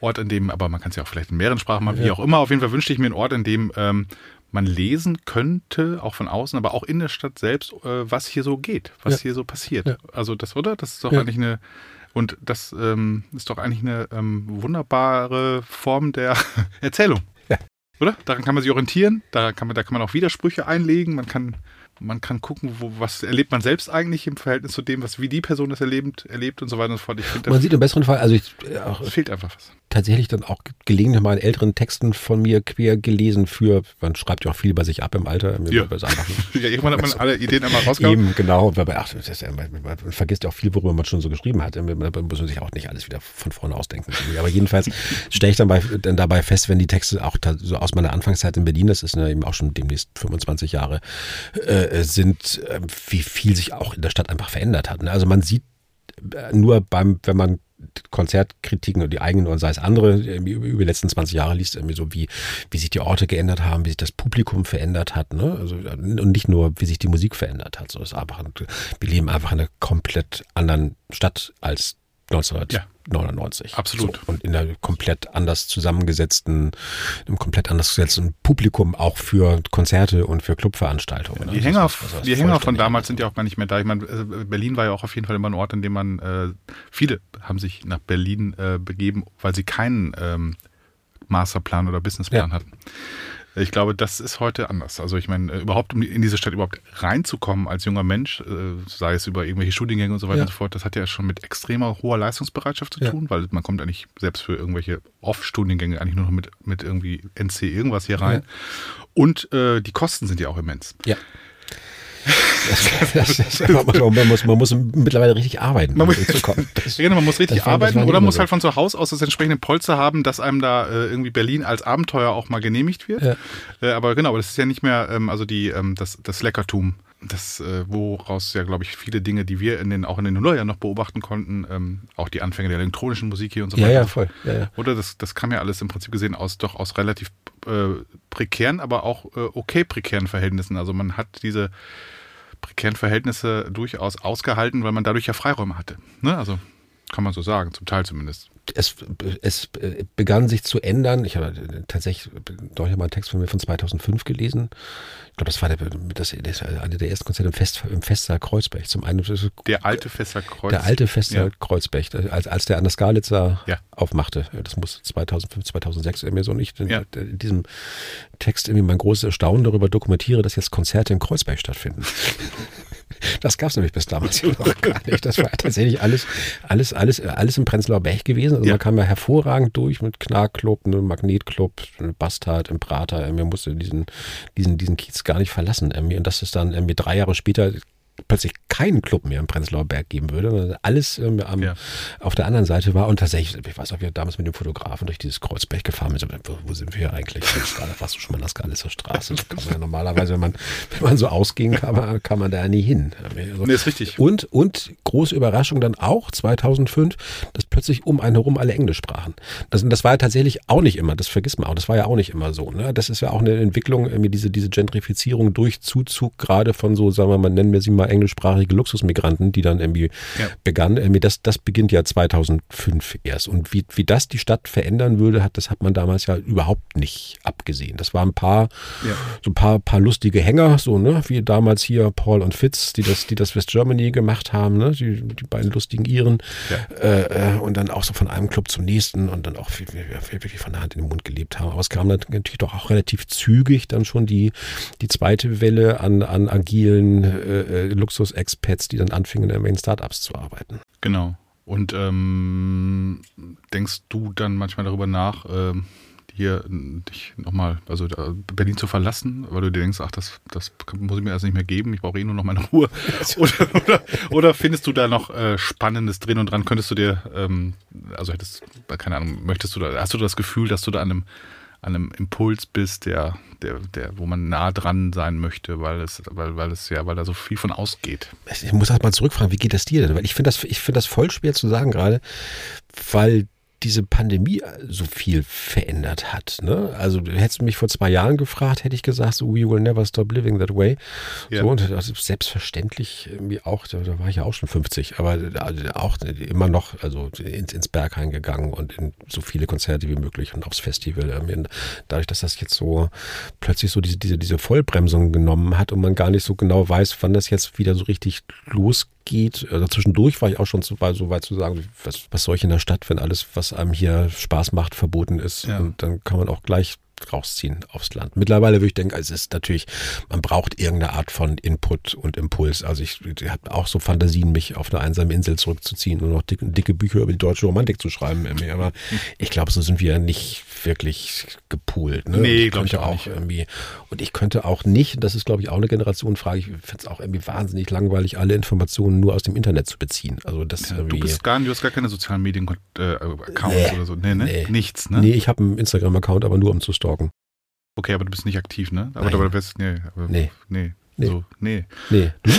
Ort, an dem, aber man kann es ja auch vielleicht in mehreren Sprachen machen, wie Ja. auch immer. Auf jeden Fall wünschte ich mir einen Ort, an dem ähm, man lesen könnte, auch von außen, aber auch in der Stadt selbst, äh, was hier so geht, was Ja. hier so passiert. Ja. Also das, oder? Das ist doch eigentlich eine, und das ähm, ist doch eigentlich eine ähm, wunderbare Form der Erzählung. Oder? Daran kann man sich orientieren, da kann man, da kann man auch Widersprüche einlegen, man kann, man kann gucken, wo, was erlebt man selbst eigentlich im Verhältnis zu dem, was wie die Person das erlebt, erlebt und so weiter und so fort. Ich finde, Man sieht im besseren Fall, also ich, äh, auch es fehlt einfach was. tatsächlich dann auch gelegentlich mal in älteren Texten von mir quer gelesen für, man schreibt ja auch viel bei sich ab im Alter. Ja. Ja, irgendwann hat man alle Ideen einmal rausgehauen. Eben, genau. Weil, ach, das ist ja, man, man vergisst ja auch viel, worüber man schon so geschrieben hat. Man man muss sich auch nicht alles wieder von vorne ausdenken. Aber jedenfalls stelle ich dann, bei, dann dabei fest, wenn die Texte auch so aus meiner Anfangszeit in Berlin, das ist ja eben auch schon demnächst 25 Jahre, äh, sind, äh, wie viel sich auch in der Stadt einfach verändert hat. ne? Also man sieht äh, nur beim, wenn man Konzertkritiken und die eigenen oder sei es andere über die letzten 20 Jahre liest, irgendwie so wie, wie sich die Orte geändert haben, wie sich das Publikum verändert hat, ne? Also, und nicht nur, wie sich die Musik verändert hat. So ist einfach, ein- wir leben einfach in einer komplett anderen Stadt als 1999. absolut. So, und in einer komplett anders zusammengesetzten, einem komplett anders gesetzten Publikum auch für Konzerte und für Clubveranstaltungen. ne? Die Hänger, was- was die Hänger von damals sind ja auch gar nicht mehr da. Ich meine, äh, Berlin war ja auch auf jeden Fall immer ein Ort, in dem man, äh, viele haben sich nach Berlin äh, begeben, weil sie keinen ähm, Masterplan oder Businessplan Ja. hatten. Ich glaube, das ist heute anders. Also ich meine, äh, überhaupt um in diese Stadt überhaupt reinzukommen als junger Mensch, äh, sei es über irgendwelche Studiengänge und so weiter Ja. und so fort, das hat ja schon mit extremer hoher Leistungsbereitschaft zu Ja. tun, weil man kommt eigentlich selbst für irgendwelche Off-Studiengänge eigentlich nur noch mit, mit irgendwie NC irgendwas hier rein. Und äh, die Kosten sind ja auch immens. Ja. Das, das, das, man, muss, man, muss, mittlerweile richtig arbeiten, Man um muss- zu kommen. Das, Ja, genau, man muss richtig war- arbeiten oder muss so. halt von zu Hause aus das entsprechende Polster haben, dass einem da äh, irgendwie Berlin als Abenteuer auch mal genehmigt wird. Ja. Äh, aber genau, das ist ja nicht mehr, ähm, also die, ähm, das, das Leckertum, das, äh, woraus ja, glaube ich, viele Dinge, die wir in den, auch in den Nullerjahren noch beobachten konnten, ähm, auch die Anfänge der elektronischen Musik hier und so ja, weiter. ja, voll. Ja, ja. Oder das, das kam ja alles im Prinzip gesehen aus doch aus relativ äh, prekären, aber auch äh, okay prekären Verhältnissen. Also man hat diese prekären Verhältnisse durchaus ausgehalten, weil man dadurch ja Freiräume hatte. Ne? Also kann man so sagen, zum Teil zumindest. Es, es begann sich zu ändern. Ich habe tatsächlich deutlich mal einen Text von mir von 2005 gelesen. Ich glaube, das war der, das, das eine der ersten Konzerte im, Fest, im Festsaal Kreuzberg. Zum einen Der alte Fester Kreuz. der alte Festsaal Ja. Kreuzberg, als, als der an der Skalitzer Ja. aufmachte. Das muss 2005, 2006 irgendwie so nicht. Ja. In diesem Text irgendwie mein großes Erstaunen darüber dokumentiere, dass jetzt Konzerte in Kreuzberg stattfinden. Das gab es nämlich bis damals noch gar nicht. Das war tatsächlich alles, alles, alles, alles im Prenzlauer Berg gewesen. Also Ja. man kam ja hervorragend durch mit Knarkclub, einem Magnetclub, einem Bastard, im Prater. Irgendwie musste diesen, diesen, diesen Kiez gar nicht verlassen. Und dass es dann irgendwie drei Jahre später plötzlich keinen Club mehr im Prenzlauer Berg geben würde, sondern alles ähm, am, Ja. auf der anderen Seite war. Und tatsächlich, ich weiß auch, wir damals mit dem Fotografen durch dieses Kreuzberg gefahren sind. Wo, wo sind wir hier eigentlich? Warst du schon mal an der Skalitzer Straße? Ja normalerweise, wenn man, wenn man so ausging, kann man, kann man da nie hin. Also, Nee, ist richtig. und, und große Überraschung dann auch 2005, das plötzlich um einen herum alle Englisch sprachen. Das, das war ja tatsächlich auch nicht immer, das vergisst man auch, das war ja auch nicht immer so. Ne? Das ist ja auch eine Entwicklung, diese, diese Gentrifizierung durch Zuzug gerade von so, sagen wir mal, nennen wir sie mal englischsprachige Luxusmigranten, die dann irgendwie ja. begann. Irgendwie das, das beginnt ja 2005 erst. Und wie, wie das die Stadt verändern würde, hat, das hat man damals ja überhaupt nicht abgesehen. Das waren ein paar, ja. so ein paar, paar lustige Hänger, so, ne, wie damals hier Paul und Fitz, die das, die das West Germany gemacht haben, ne, die, die beiden lustigen Iren. Ja. Äh, äh und dann auch so von einem Club zum nächsten und dann auch wirklich von der Hand in den Mund gelebt haben. Aber es kam dann natürlich doch auch relativ zügig dann schon die, die zweite Welle an, an agilen äh, äh Luxus-Expats, die dann anfingen, in Startups zu arbeiten. Genau. Und ähm, denkst du dann manchmal darüber nach, ähm, hier dich nochmal, also Berlin zu verlassen, weil du dir denkst, ach, das, das muss ich mir erst nicht mehr geben, ich brauche eh nur noch meine Ruhe. Oder, oder, oder findest du da noch äh, Spannendes drin und dran? Könntest du dir, ähm, also hättest, keine Ahnung, möchtest du da, hast du das Gefühl, dass du da an einem, an einem Impuls bist, der, der, der, wo man nah dran sein möchte, weil es, weil, weil es ja, weil da so viel von ausgeht. Ich muss halt mal zurückfragen, wie geht das dir denn? Weil ich finde das, ich finde das voll schwer zu sagen gerade, weil diese Pandemie so viel verändert hat. Ne? Also hättest du mich vor zwei Jahren gefragt, hätte ich gesagt, so, we will never stop living that way. Ja. So, und ist selbstverständlich irgendwie auch, da, da, war ich ja auch schon 50, aber auch immer noch also ins, ins Berghain gegangen und in so viele Konzerte wie möglich und aufs Festival. Dadurch, dass das jetzt so plötzlich so diese, diese, diese Vollbremsung genommen hat und man gar nicht so genau weiß, wann das jetzt wieder so richtig losgeht geht. Also zwischendurch war ich auch schon so weit, so weit zu sagen, was, was soll ich in der Stadt, wenn alles, was einem hier Spaß macht, verboten ist. Ja. Und dann kann man auch gleich rausziehen aufs Land. Mittlerweile würde ich denken, es ist natürlich, man braucht irgendeine Art von Input und Impuls. Also ich, ich habe auch so Fantasien, mich auf eine einsame Insel zurückzuziehen und noch dicke, dicke Bücher über die deutsche Romantik zu schreiben. Aber ich glaube, so sind wir nicht wirklich gepoolt. Ne? Nee, glaube ich auch nicht. Irgendwie, und ich könnte auch nicht, das ist glaube ich auch eine Generationenfrage, ich finde es auch irgendwie wahnsinnig langweilig, alle Informationen nur aus dem Internet zu beziehen. Also das ja, du bist gar, du hast gar keine sozialen Medien-Accounts äh, nee, oder so. Nee, ne? Nee. Nichts, ne? Nee, ich habe einen Instagram-Account, aber nur um zu stalken. Okay, aber du bist nicht aktiv, ne? Aber, Nein. aber du bist, nee, aber, nee. Nee. Nee. So, nee. Nee. Du?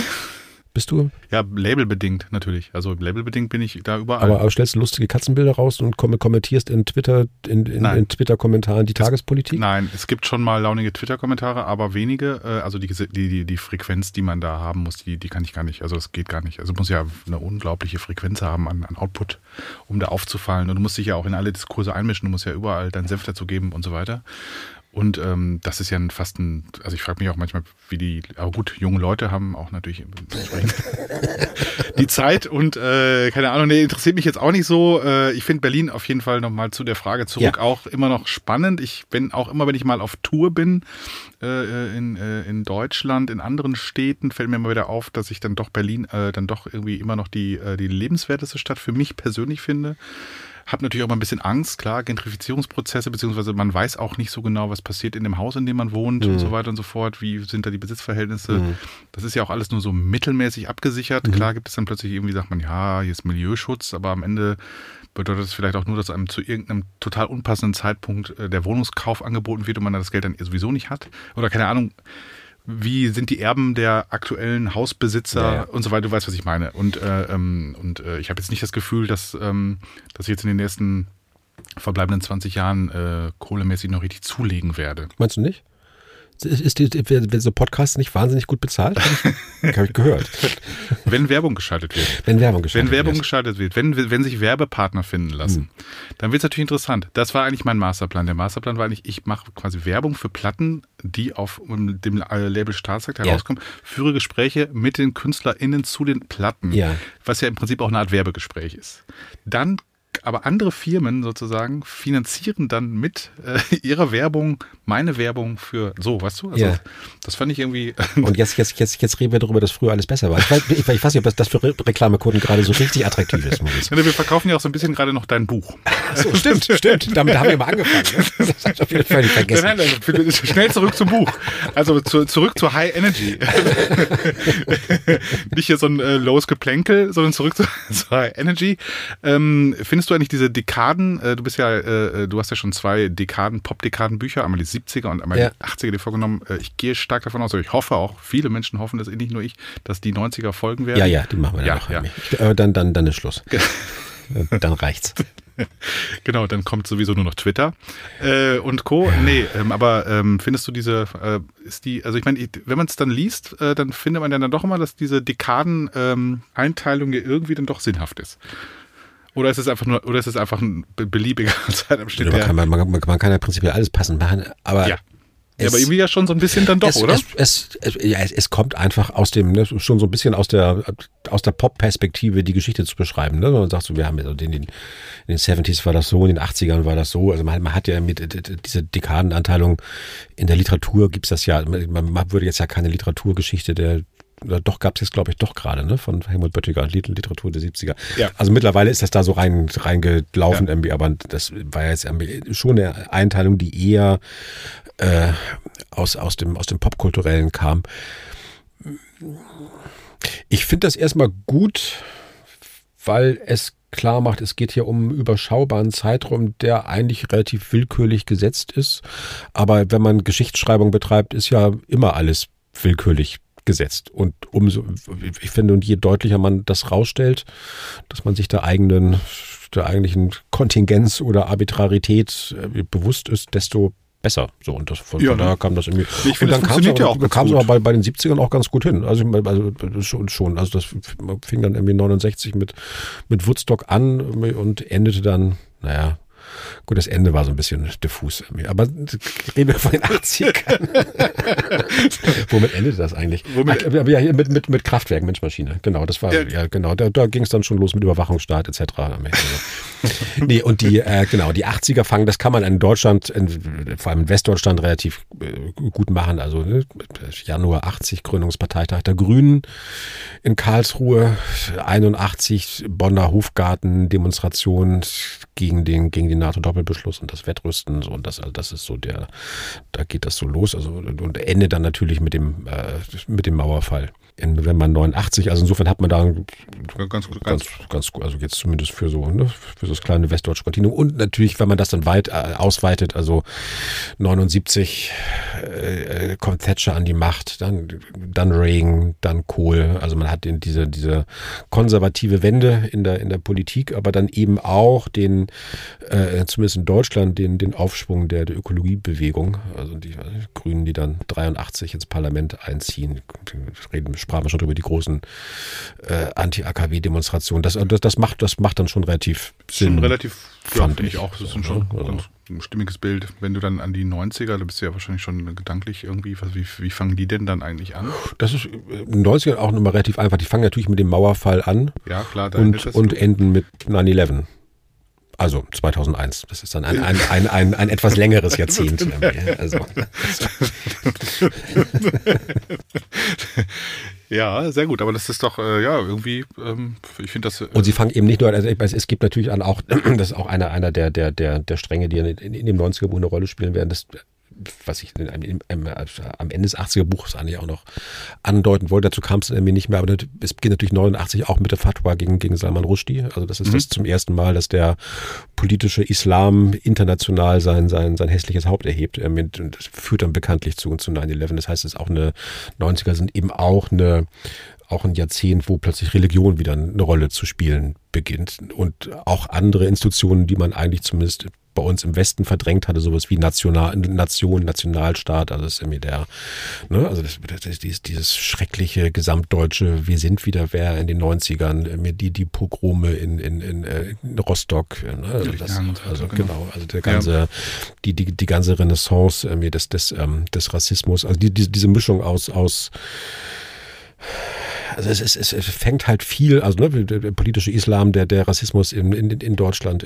Bist du? Ja, labelbedingt natürlich. Also labelbedingt bin ich da überall. Aber, aber stellst du lustige Katzenbilder raus und kommentierst in Twitter, in, in, in Twitter-Kommentaren die es, Tagespolitik? Nein, es gibt schon mal launige Twitter-Kommentare, aber wenige. Äh, also die, die, die, die Frequenz, die man da haben muss, die, die kann ich gar nicht. Also das geht gar nicht. Also muss ja eine unglaubliche Frequenz haben an, an Output, um da aufzufallen. Und du musst dich ja auch in alle Diskurse einmischen, du musst ja überall deinen Senf dazu geben und so weiter. Und ähm, das ist ja fast ein, also ich frage mich auch manchmal, wie die, aber gut, junge Leute haben auch natürlich die Zeit und äh, keine Ahnung, nee, interessiert mich jetzt auch nicht so. Äh, ich finde Berlin auf jeden Fall nochmal zu der Frage zurück ja. auch immer noch spannend. Ich bin auch immer, wenn ich mal auf Tour bin äh, in, äh, in Deutschland, in anderen Städten, fällt mir immer wieder auf, dass ich dann doch Berlin äh, dann doch irgendwie immer noch die, äh, die lebenswerteste Stadt für mich persönlich finde habe natürlich auch mal ein bisschen Angst, klar, Gentrifizierungsprozesse, beziehungsweise man weiß auch nicht so genau, was passiert in dem Haus, in dem man wohnt mhm. und so weiter und so fort. Wie sind da die Besitzverhältnisse? Mhm. Das ist ja auch alles nur so mittelmäßig abgesichert. Mhm. Klar gibt es dann plötzlich irgendwie, sagt man, ja, hier ist Milieuschutz, aber am Ende bedeutet das vielleicht auch nur, dass einem zu irgendeinem total unpassenden Zeitpunkt äh, der Wohnungskauf angeboten wird und man das Geld dann sowieso nicht hat. Oder keine Ahnung wie sind die Erben der aktuellen Hausbesitzer ja, ja. und so weiter. Du weißt, was ich meine. Und, äh, ähm, und äh, ich habe jetzt nicht das Gefühl, dass, ähm, dass ich jetzt in den nächsten verbleibenden 20 Jahren äh, kohlemäßig noch richtig zulegen werde. Meinst du nicht? Ist die, wird so Podcast nicht wahnsinnig gut bezahlt? Habe ich gehört. Wenn Werbung geschaltet wird. Wenn Werbung geschaltet wird. Wenn Werbung wird. geschaltet wird. Wenn, wenn sich Werbepartner finden lassen, hm. dann wird es natürlich interessant. Das war eigentlich mein Masterplan. Der Masterplan war eigentlich, ich mache quasi Werbung für Platten, die auf dem Label Staatsakt herauskommen, ja. führe Gespräche mit den KünstlerInnen zu den Platten, ja. was ja im Prinzip auch eine Art Werbegespräch ist. Dann aber andere Firmen sozusagen finanzieren dann mit äh, ihrer Werbung meine Werbung für so, weißt du? Also ja. das fand ich irgendwie. Und jetzt, jetzt, jetzt, jetzt reden wir darüber, dass früher alles besser war. Ich weiß, ich, ich weiß nicht, ob das für Reklamequoten gerade so richtig attraktiv ist. Ja, wir verkaufen ja auch so ein bisschen gerade noch dein Buch. So, stimmt, stimmt. Damit haben wir mal angefangen. Ne? Das habe ich völlig vergessen. Nein, nein, also, schnell zurück zum Buch. Also zu, zurück zur High Energy. Nicht hier so ein äh, lowes Geplänkel, sondern zurück zu, zu High Energy. Ähm, findest du eigentlich diese Dekaden, äh, du bist ja, äh, du hast ja schon zwei Dekaden, Pop-Dekaden-Bücher, einmal die 70er und einmal ja. die 80er dir vorgenommen. Äh, ich gehe stark davon aus, ich hoffe auch, viele Menschen hoffen das, nicht nur ich, dass die 90er folgen werden. Ja, ja, die machen wir dann ja, noch. Ja. Äh, dann, dann, dann ist Schluss. dann reicht's. genau, dann kommt sowieso nur noch Twitter äh, und Co. Nee, ähm, aber ähm, findest du diese, äh, ist die, also ich meine, wenn man es dann liest, äh, dann findet man ja dann doch immer, dass diese Dekaden-Einteilung ähm, ja irgendwie dann doch sinnhaft ist. Oder ist es einfach nur, oder ist es einfach ein beliebiger Zeitabschnitt? Ja, man, kann, man, man, man, kann ja prinzipiell alles passend machen, aber ja. Ja, aber irgendwie ja schon so ein bisschen dann doch, es, oder? Es, es, ja, es, es kommt einfach aus dem, ne, schon so ein bisschen aus der, aus der Pop-Perspektive die Geschichte zu beschreiben. Ne? Man sagt so, wir haben ja in den, in den 70s war das so, in den 80ern war das so. Also man, man hat ja mit diese Dekadenanteilung in der Literatur gibt's das ja, man, man würde jetzt ja keine Literaturgeschichte der doch gab es jetzt, glaube ich, doch gerade, ne? Von Helmut Böttiger, Literatur der 70er. Ja. Also mittlerweile ist das da so rein reingelaufen, ja. irgendwie, aber das war jetzt schon eine Einteilung, die eher äh, aus, aus dem, aus dem Popkulturellen kam. Ich finde das erstmal gut, weil es klar macht, es geht hier um einen überschaubaren Zeitraum, der eigentlich relativ willkürlich gesetzt ist. Aber wenn man Geschichtsschreibung betreibt, ist ja immer alles willkürlich gesetzt. Und umso, ich finde, und je deutlicher man das rausstellt, dass man sich der eigenen, der eigentlichen Kontingenz oder Arbitrarität äh, bewusst ist, desto besser. So, und das, von, ja, von daher kam das irgendwie. Ich finde, das funktioniert ja auch kam es aber bei, bei den 70ern auch ganz gut hin. Also, also schon, schon. Also das fing dann irgendwie 69 mit, mit Woodstock an und endete dann, naja, Gut, das Ende war so ein bisschen diffus. Aber reden wir von den 80ern. Womit endet das eigentlich? Womit? Ach, ja, mit, mit, mit Kraftwerk, Menschmaschine. Genau, das war, ja, ja genau. Da, da ging es dann schon los mit Überwachungsstaat etc. nee, und die, äh, genau, die 80er fangen, das kann man in Deutschland, in, vor allem in Westdeutschland relativ äh, gut machen. Also ne, Januar 80, Gründungsparteitag der Grünen in Karlsruhe, 81 Bonner Hofgarten, Demonstration gegen den, gegen den NATO-Doppelbeschluss und das Wettrüsten. So, und das, also das ist so der, da geht das so los. Also, und endet dann natürlich mit dem, äh, mit dem Mauerfall in November 89. Also insofern hat man da ganz, gut, ganz, ganz gut, also jetzt zumindest für so, ne, für so das kleine westdeutsche Kontinuum. Und natürlich, wenn man das dann weit äh, ausweitet, also 79 äh, kommt Thatcher an die Macht, dann, dann Reagan, dann Kohl. Also man hat in diese, diese konservative Wende in der, in der Politik, aber dann eben auch den, äh, zumindest in Deutschland, den, den Aufschwung der, der Ökologiebewegung. Also die Grünen, die dann 83 ins Parlament einziehen, reden sprachen wir schon über die großen äh, Anti-AKW-Demonstrationen. Das, das, das, macht, das macht dann schon relativ Sinn. Schon relativ, fand ja, ich auch. Das ist ein schon also. ganz stimmiges Bild. Wenn du dann an die 90er, da bist du ja wahrscheinlich schon gedanklich irgendwie, wie, wie fangen die denn dann eigentlich an? Das ist in den 90ern auch nochmal relativ einfach. Die fangen natürlich mit dem Mauerfall an. Ja, klar. Und, und enden mit 9-11. Also 2001. Das ist dann ein, ein, ein, ein, ein etwas längeres Jahrzehnt. Also. ja, sehr gut. Aber das ist doch, äh, ja, irgendwie, ähm, ich finde das. Äh, Und sie fangen eben nicht nur, also es gibt natürlich an auch, das ist auch einer, einer der, der, der, der Stränge, die in, in, in dem 90er Buch eine Rolle spielen werden. Das was ich im, im, am Ende des 80er Buchs eigentlich auch noch andeuten wollte. Dazu kam es irgendwie nicht mehr, aber es beginnt natürlich 89 auch mit der Fatwa gegen, gegen Salman Rushdie. Also das ist mhm. das zum ersten Mal, dass der politische Islam international sein, sein, sein hässliches Haupt erhebt. Und das führt dann bekanntlich zu, zu 9-11. Das heißt, es ist auch eine 90er sind eben auch eine auch ein Jahrzehnt, wo plötzlich Religion wieder eine Rolle zu spielen beginnt und auch andere Institutionen, die man eigentlich zumindest bei uns im Westen verdrängt hatte, sowas wie National, Nation, Nationalstaat, also das ist irgendwie der, ne, also das, das, dieses, dieses schreckliche gesamtdeutsche, wir sind wieder wer in den 90ern, mir die, die Pogrome in, in, in, in Rostock, ne, also, das, also genau. genau, also der ganze, ja. die, die, die ganze Renaissance äh, mir des, des, ähm, des Rassismus, also die, diese, diese Mischung aus, aus also es, es, es fängt halt viel, also ne, der politische Islam, der, der Rassismus in, in, in Deutschland,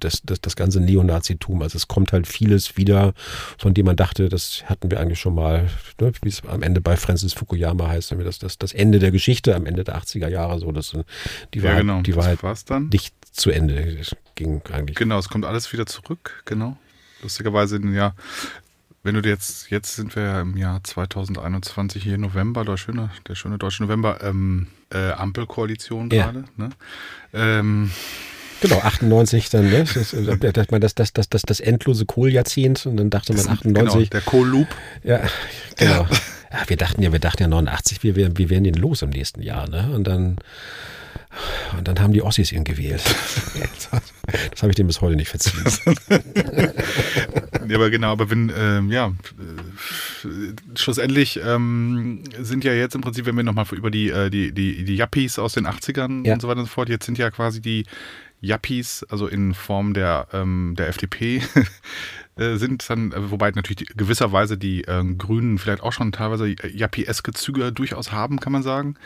das, das, das ganze Neonazitum, also es kommt halt vieles wieder, von dem man dachte, das hatten wir eigentlich schon mal, ne, wie es am Ende bei Francis Fukuyama heißt, das, das, das Ende der Geschichte am Ende der 80er Jahre, so das, die war, ja, genau. die war halt dann. nicht zu Ende. Ging eigentlich. Genau, es kommt alles wieder zurück, genau. Lustigerweise, ja, wenn du jetzt, jetzt sind wir ja im Jahr 2021 hier November, der schöne, der schöne deutsche November, ähm, äh, Ampelkoalition ja. gerade, ne? Ähm, Genau, 98 dann, ne? Das, das, das, das, das, endlose Kohljahrzehnt und dann dachte man 98. Genau, der Kohlloop. Ja, genau. Ja. ja. wir dachten ja, wir dachten ja 89, wir, wir, wir wären den los im nächsten Jahr, ne? Und dann Und dann haben die Ossis ihn gewählt. Das habe ich dem bis heute nicht verziehen. ja, aber genau, aber wenn, ähm, ja, äh, schlussendlich ähm, sind ja jetzt im Prinzip, wenn wir nochmal über die, äh, die, die, die Yuppies aus den 80ern Ja. und so weiter und so fort, jetzt sind ja quasi die Yuppies, also in Form der, ähm, der FDP, äh, sind dann, äh, wobei natürlich gewisserweise die ähm, Grünen vielleicht auch schon teilweise Yuppie-eske Züge durchaus haben, kann man sagen.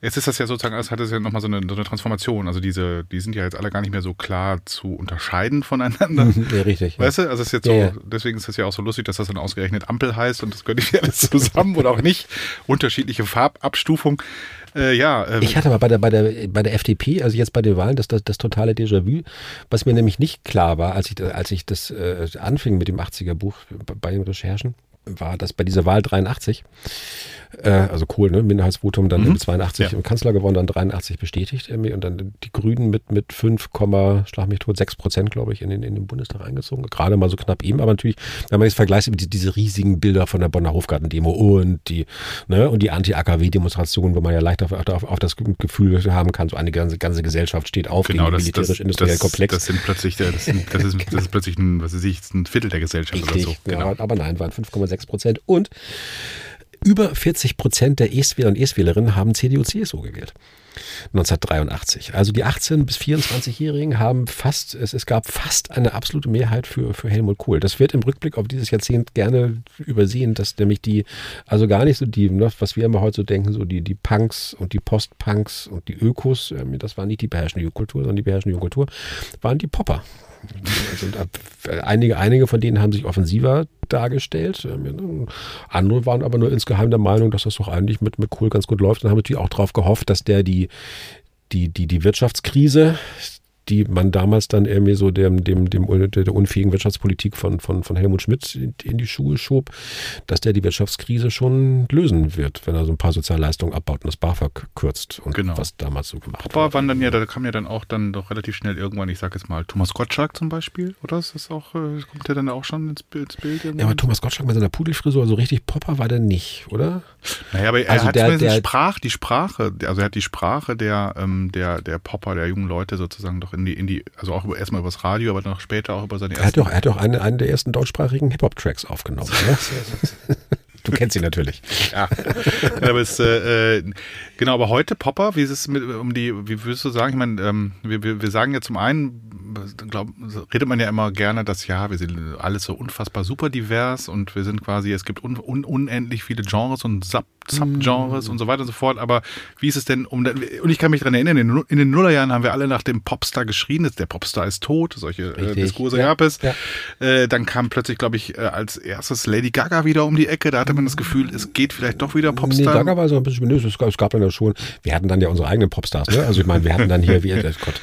Jetzt ist das ja sozusagen, es hat es ja nochmal so eine, so eine Transformation. Also diese, die sind ja jetzt alle gar nicht mehr so klar zu unterscheiden voneinander. ja, richtig. Ja. Weißt du, also es ist jetzt Ja, so, ja. deswegen ist das ja auch so lustig, dass das dann ausgerechnet Ampel heißt und das gehört nicht alles zusammen oder auch nicht. Unterschiedliche Farbabstufung. Äh, ja, ähm, Ich hatte aber bei der, bei der, bei der FDP, also jetzt bei den Wahlen, das, das, das totale Déjà-vu, was mir nämlich nicht klar war, als ich, als ich das äh, anfing mit dem 80er-Buch bei den Recherchen, war das bei dieser Wahl 83, äh, also Kohl, ne, Minderheitsvotum, dann Mhm. mit 82 Ja. im Kanzler gewonnen, dann 83 bestätigt irgendwie und dann die Grünen mit, mit 5, schlag mich tot, 6 Prozent, glaube ich, in den, in den Bundestag eingezogen. Gerade mal so knapp eben, aber natürlich, wenn man jetzt vergleicht mit die- diese riesigen Bilder von der Bonner Hofgarten-Demo und die, ne, und die Anti-AKW-Demonstration, wo man ja leicht auf, auf, auf das Gefühl haben kann, so eine ganze, ganze Gesellschaft steht auf genau, gegen militärisch-industriellen Komplex. das sind plötzlich, das, sind, das, ist, das ist plötzlich ein, was weiß ich, ein Viertel der Gesellschaft Richtig, oder so. ja, Genau. aber nein, waren 5,6 Prozent. Und über 40 Prozent der Estwähler und Estwählerinnen haben CDU-CSU gewählt. 1983. Also die 18- bis 24-Jährigen haben fast, es, es gab fast eine absolute Mehrheit für, für Helmut Kohl. Das wird im Rückblick auf dieses Jahrzehnt gerne übersehen, dass nämlich die, also gar nicht so die, ne, was wir immer heute so denken, so die, die Punks und die Postpunks und die Ökos, ähm, das war nicht die beherrschende Jugendkultur, sondern die beherrschende Jugendkultur, waren die Popper. Also, einige, einige von denen haben sich offensiver dargestellt. Ähm, Andere waren aber nur insgeheim der Meinung, dass das doch eigentlich mit, mit Kohl ganz gut läuft und haben natürlich auch darauf gehofft, dass der die, die, die, die Wirtschaftskrise, die man damals dann irgendwie so dem, dem, dem, der unfähigen Wirtschaftspolitik von, von, von Helmut Schmidt in, in die Schuhe schob, dass der die Wirtschaftskrise schon lösen wird, wenn er so ein paar Sozialleistungen abbaut und das BAföG kürzt und Genau. was damals so gemacht Popper waren dann ja, da kam ja dann auch dann doch relativ schnell irgendwann, ich sag jetzt mal, Thomas Gottschalk zum Beispiel, oder? Ist das auch, äh, kommt der dann auch schon ins Bild? Ins Bild Ja, aber? Thomas Gottschalk mit seiner Pudelfrisur, so richtig Popper war der nicht, oder? Naja, aber er Also hat der- der- Sprach, die Sprache, also er hat die Sprache der, ähm, der, der Popper, der jungen Leute sozusagen doch in die, in die, also auch über, erstmal übers Radio, aber dann auch später auch über seine Er hat ersten. doch, er hat doch einen, einen der ersten deutschsprachigen Hip-Hop-Tracks aufgenommen, oder? Du kennst ihn natürlich. Ja. aber es, äh, äh, genau, aber heute Popper, wie ist es mit, um die, wie würdest du sagen, ich meine, ähm, wir, wir, wir sagen ja zum einen, glaub, redet man ja immer gerne, dass ja, wir sind alles so unfassbar super divers und wir sind quasi, es gibt un, un, unendlich viele Genres und Sub, Subgenres und so weiter und so fort, aber wie ist es denn, um, und ich kann mich daran erinnern, in, den- in den Nullerjahren haben wir alle nach dem Popstar geschrien, der Popstar ist tot, solche äh. Diskurse Ja. gab es. Ja. Äh, dann kam plötzlich, glaube ich, äh, als erstes Lady Gaga wieder um die Ecke. Da hatte man das Gefühl, es geht vielleicht doch wieder Nee, Popstar. Gaga war so ein bisschen, nö, es gab, es gab dann ja schon, wir hatten dann ja unsere eigenen Popstars, ne? Also ich meine, wir hatten dann hier, wie, äh, Gott,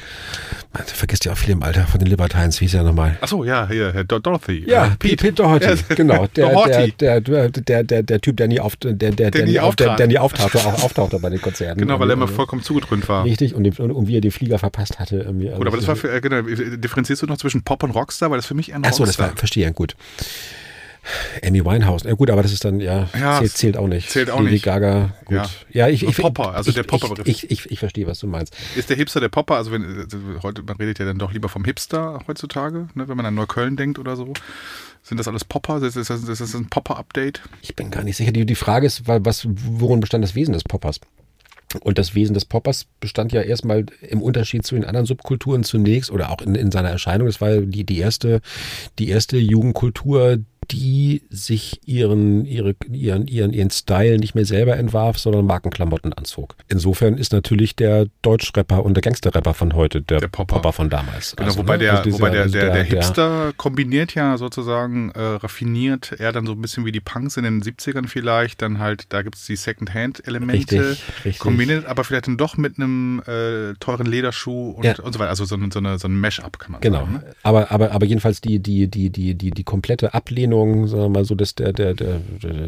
man vergisst ja auch viel im Alter von den Libertines, wie hieß er nochmal? Ach so, ja, hier, Herr Do- Dorothy. Ja, Äh, Pete, Pete Doherty, genau. Der, der, der, der, der, Typ, der nie, auf, der, der, der, nie nie auf, der, nie auftauchte, auch auftauchte bei den Konzerten. Genau, weil er immer Also, vollkommen zugedröhnt war. Richtig, und, und, wie er den Flieger verpasst hatte. Irgendwie. Gut, aber das war für, äh, genau, differenzierst du noch zwischen Pop und Rockstar, weil das für mich ein Achso, das Rockstar. war, verstehe, gut. Amy Winehouse, ja gut, aber das ist dann, ja, Ja, zählt, zählt auch nicht. zählt auch Lady nicht. Gaga, gut. Ja. Ja, ich, ich, Popper, also ich, der ich, Popper-Begriff. Ich, ich, ich verstehe, was du meinst. Ist der Hipster der Popper? Also wenn äh, heute man redet ja dann doch lieber vom Hipster heutzutage, ne, wenn man an Neukölln denkt oder so. Sind das alles Popper? Ist das, ist das ein Popper-Update? Ich bin gar nicht sicher. Die, die Frage ist, wa- was, worin bestand das Wesen des Poppers? Und das Wesen des Poppers bestand ja erstmal im Unterschied zu den anderen Subkulturen zunächst oder auch in, in seiner Erscheinung. Das war die, die, erste, die erste Jugendkultur, die sich ihren, ihre, ihren, ihren, ihren Style nicht mehr selber entwarf, sondern Markenklamotten anzog. Insofern ist natürlich der Deutschrapper und der Gangsterrapper von heute der, Der Popper. von damals. Genau, Also, wobei ne, der, also dieser- wobei der, also der, der Hipster kombiniert ja sozusagen äh, raffiniert, er dann so ein bisschen wie die Punks in den 70ern vielleicht, dann halt, da gibt es die Second-Hand-Elemente, kombiniert aber vielleicht dann doch mit einem äh, teuren Lederschuh und, Ja. und so weiter, also so, eine- so, eine, so ein Mesh-Up kann man Genau. sagen. Ne? Aber, aber, aber jedenfalls die, die, die, die, die, die komplette Ablehnung, sagen wir mal so, des, der, der, der,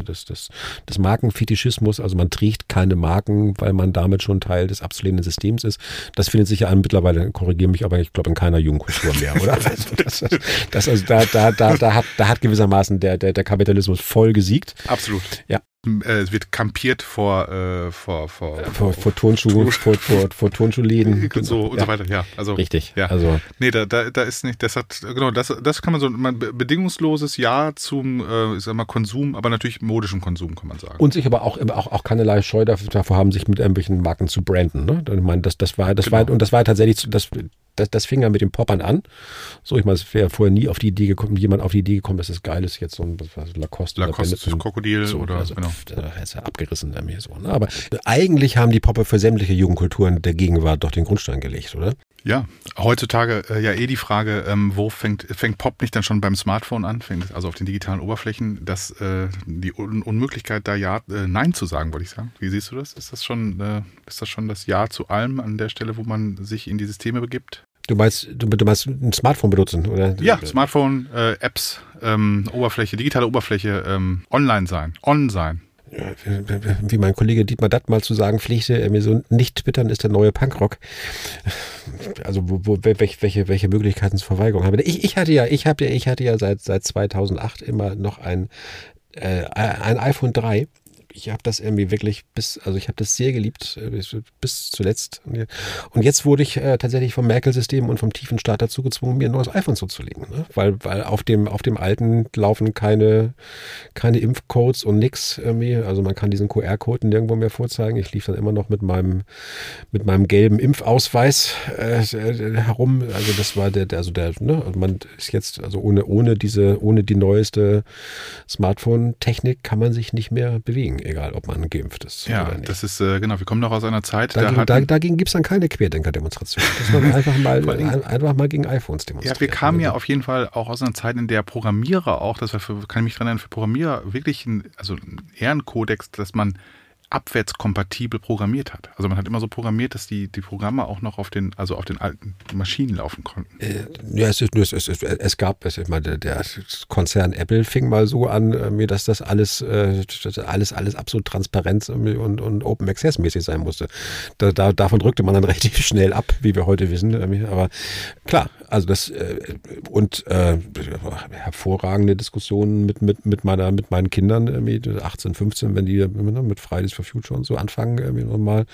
des, des, des Markenfetischismus, also man trägt keine Marken, weil man damit schon Teil des abzulehnenden Systems ist, das findet sich ja an, mittlerweile, korrigiere mich, aber ich glaube in keiner Jugendkultur mehr, oder? Also das, das, also da, da, da, da, hat, da hat gewissermaßen der, der, der Kapitalismus voll gesiegt. Absolut. Ja. Äh, es wird kampiert vor, äh, vor, vor, vor, vor Tonschuhen, vor, vor, vor Tonschuhläden. Genau. So und ja. so weiter, ja. Also, Richtig. Ja. Also, nee, da, da, da ist nicht, das hat, genau, das, das kann man so, man, bedingungsloses Ja zum, äh, ich sag mal, Konsum, aber natürlich modischem Konsum, kann man sagen. und sich aber auch, auch, auch keinerlei Scheu davor haben, sich mit irgendwelchen Marken zu branden. Ne? Ich meine, das, das war, das Genau. war, und das war tatsächlich, das, das, das fing ja mit den Poppern an. So, ich meine, es wäre vorher nie auf die Idee gekommen, jemand auf die Idee gekommen, dass es geil ist, jetzt so ein was das, Lacoste, Lacoste, Benetton. Krokodil so, oder, also, genau. das ist ja abgerissen bei mir so. Ne? Aber eigentlich haben die Popper für sämtliche Jugendkulturen der Gegenwart doch den Grundstein gelegt, oder? Ja, heutzutage äh, ja eh die Frage, ähm, wo fängt, fängt Pop nicht dann schon beim Smartphone an, fängt also auf den digitalen Oberflächen, dass äh, die Un Unmöglichkeit da Ja, äh, Nein zu sagen, wollte ich sagen. Wie siehst du das? Ist das schon, äh, ist das schon das Ja zu allem an der Stelle, wo man sich in die Systeme begibt? Du meinst, du, du meinst ein Smartphone benutzen, oder? Ja, Smartphone, äh, Apps, ähm, Oberfläche, digitale Oberfläche, ähm, online sein, on sein. wie mein Kollege Dietmar Datt mal zu sagen pflegte, er mir so nicht twittern ist der neue Punkrock. Also wo, wo, welche, welche, Möglichkeiten zur Verweigerung habe. Ich, ich hatte ja, ich habe ja, ich hatte ja seit, seit 2008 immer noch ein, äh, ein iPhone 3. Ich habe das irgendwie wirklich bis, also ich habe das sehr geliebt, äh, bis, zuletzt. Und jetzt wurde ich äh, tatsächlich vom Merkel-System und vom tiefen Staat dazu gezwungen, mir ein neues iPhone zuzulegen. Ne? Weil, weil auf dem, auf dem alten laufen keine, keine Impfcodes und nix irgendwie. Also man kann diesen QR-Code nirgendwo mehr vorzeigen. Ich lief dann immer noch mit meinem, mit meinem gelben Impfausweis äh, herum. Also das war der, der also der, ne, also man ist jetzt, also ohne, ohne diese, ohne die neueste Smartphone-Technik kann man sich nicht mehr bewegen, egal ob man geimpft ist Ja, oder nicht. das ist, äh, genau, wir kommen noch aus einer Zeit, da Dagegen, hatten- da, dagegen gibt es dann keine Querdenker-Demonstration. Das war einfach mal, ein, einfach mal gegen iPhones Ja, demonstrieren. wir kamen ja auf jeden Fall auch aus einer Zeit, in der Programmierer auch, das war für, kann ich mich dran erinnern, für Programmierer wirklich ein, also ein Ehrenkodex, dass man abwärtskompatibel programmiert hat. Also man hat immer so programmiert, dass die, die Programme auch noch auf den, also auf den alten Maschinen laufen konnten. Äh, Ja, es, ist, es, es, es gab, es, ich meine, der, Konzern Apple fing mal so an, äh, mir, dass das alles, äh, alles, alles absolut transparent und, und Open Access mäßig sein musste. Da, da, davon drückte man dann relativ schnell ab, wie wir heute wissen. Aber klar, also das und äh, hervorragende Diskussionen mit, mit, mit meiner, mit meinen Kindern, äh, mit 18, 15, wenn die äh, mit Fridays for Future und so anfangen, irgendwie mal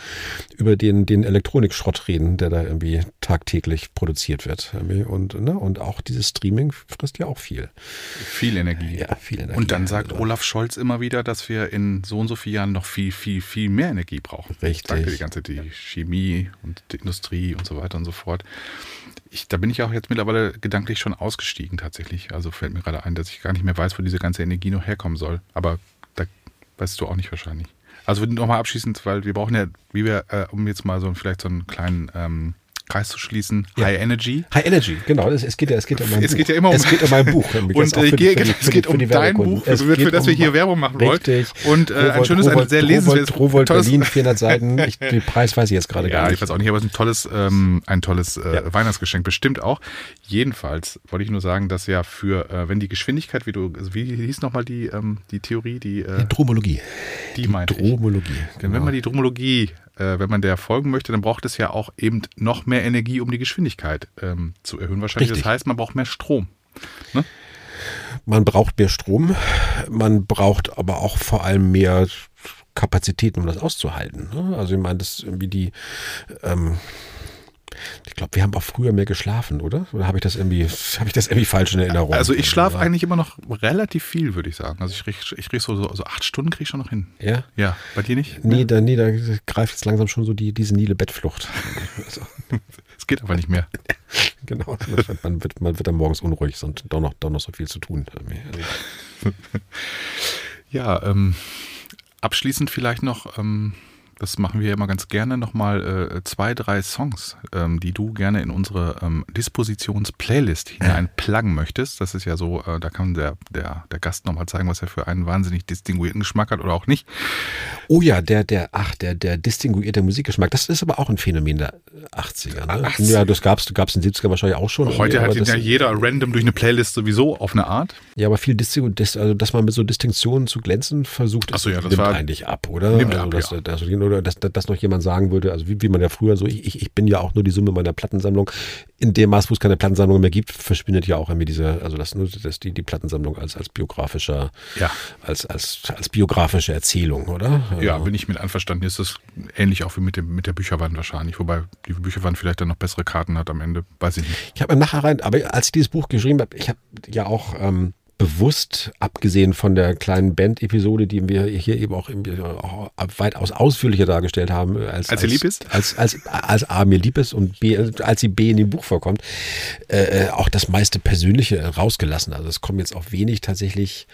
über den, den Elektronikschrott reden, der da irgendwie tagtäglich produziert wird. Und, ne, und auch dieses Streaming frisst ja auch viel. Viel Energie. Ja, viel Energie. Und dann sagt Also, Olaf Scholz immer wieder, dass wir in so und so vielen Jahren noch viel, viel, viel mehr Energie brauchen. Richtig. Sagt die ganze die Chemie und die Industrie und so weiter und so fort. Ich, da bin ich auch jetzt mittlerweile gedanklich schon ausgestiegen tatsächlich. Also fällt mir gerade ein, dass ich gar nicht mehr weiß, wo diese ganze Energie noch herkommen soll. Aber da weißt du auch nicht wahrscheinlich. Also nochmal abschließend, weil wir brauchen ja, wie wir, äh, um jetzt mal so vielleicht so einen kleinen ähm, Kreis zu schließen, Ja. High Energy. High Energy, genau. Es, es, geht, ja, es geht ja um mein Es Buch. geht ja immer um- Es geht um mein Buch. Und äh, die- die- es die- geht um die dein Buch. Es für, für das wir um- hier Werbung machen wollen. Richtig. Und äh, ein Rowold- schönes, ein Rowold- sehr lesenswertes Rowold, Rowold tolles- Berlin, 400 Seiten. Ich, den Preis weiß ich jetzt gerade Ja, gar ich nicht. weiß auch nicht, aber es ist ein tolles, ähm, ein tolles äh, Ja. Weihnachtsgeschenk, bestimmt auch. Jedenfalls wollte ich nur sagen, dass ja für, äh, wenn die Geschwindigkeit, wie du, wie hieß nochmal die, ähm, die Theorie, die, äh, Die Dromologie. die ich. Dromologie. Wenn man die Dromologie, äh, wenn man der folgen möchte, dann braucht es ja auch eben noch mehr Energie, um die Geschwindigkeit ähm, zu erhöhen. Wahrscheinlich. Richtig. Das heißt, man braucht mehr Strom. Man braucht mehr Strom, man braucht aber auch vor allem mehr Kapazitäten, um das auszuhalten. ne? Also ich meine, das irgendwie die, ähm, ich glaube, wir haben auch früher mehr geschlafen, oder? Oder habe ich das irgendwie, habe ich das irgendwie falsch in Erinnerung? Also ich schlafe eigentlich immer noch relativ viel, würde ich sagen. Also ich kriege ich krieg so, so, so acht Stunden kriege ich schon noch hin. Ja? Ja, bei dir nicht? Nee, da, nee, da greift jetzt langsam schon so die, die senile Bettflucht. Also, Es geht aber nicht mehr. genau. Man wird, man wird dann morgens unruhig und doch noch, doch noch so viel zu tun. Ja, ähm, abschließend vielleicht noch, ähm, das machen wir ja immer ganz gerne, nochmal äh, zwei, drei Songs, ähm, die du gerne in unsere ähm, Dispositions-Playlist hinein pluggen möchtest. Das ist ja so, äh, da kann der, der, der Gast nochmal zeigen, was er für einen wahnsinnig distinguierten Geschmack hat oder auch nicht. Oh ja, der, der, ach, der, der distinguierte Musikgeschmack, das ist aber auch ein Phänomen der 80er. Ne? 80er. Ja, das gab's, gab's in den 70er wahrscheinlich auch schon. Heute hat ihn das, ja jeder random durch eine Playlist sowieso auf eine Art. Ja, aber viel Distingu, dis, also dass man mit so Distinktionen zu glänzen versucht, so, ja, das nimmt war- eigentlich ab, oder? Nimmt also ab, das, ja. das, oder dass, dass noch jemand sagen würde, also wie, wie man ja früher so, ich, ich bin ja auch nur die Summe meiner Plattensammlung. In dem Maß, wo es keine Plattensammlung mehr gibt, verschwindet ja auch irgendwie diese, also das, das die, die Plattensammlung als, als biografischer, Ja. als, als, als biografische Erzählung, oder? Ja, Also- bin ich mit einverstanden. Ist das ähnlich auch wie mit, dem, mit der Bücherwand wahrscheinlich. Wobei die Bücherwand vielleicht dann noch bessere Karten hat am Ende. Weiß ich nicht. Ich habe nachher rein, aber als ich dieses Buch geschrieben habe, ich habe ja auch ähm, bewusst, abgesehen von der kleinen Band-Episode, die wir hier eben auch, auch weitaus ausführlicher dargestellt haben, äh, als, Als sie lieb ist? als, als, als A mir lieb ist und B, als sie B in dem Buch vorkommt, äh, äh, auch das meiste Persönliche rausgelassen. Also es kommen jetzt auch wenig tatsächlich.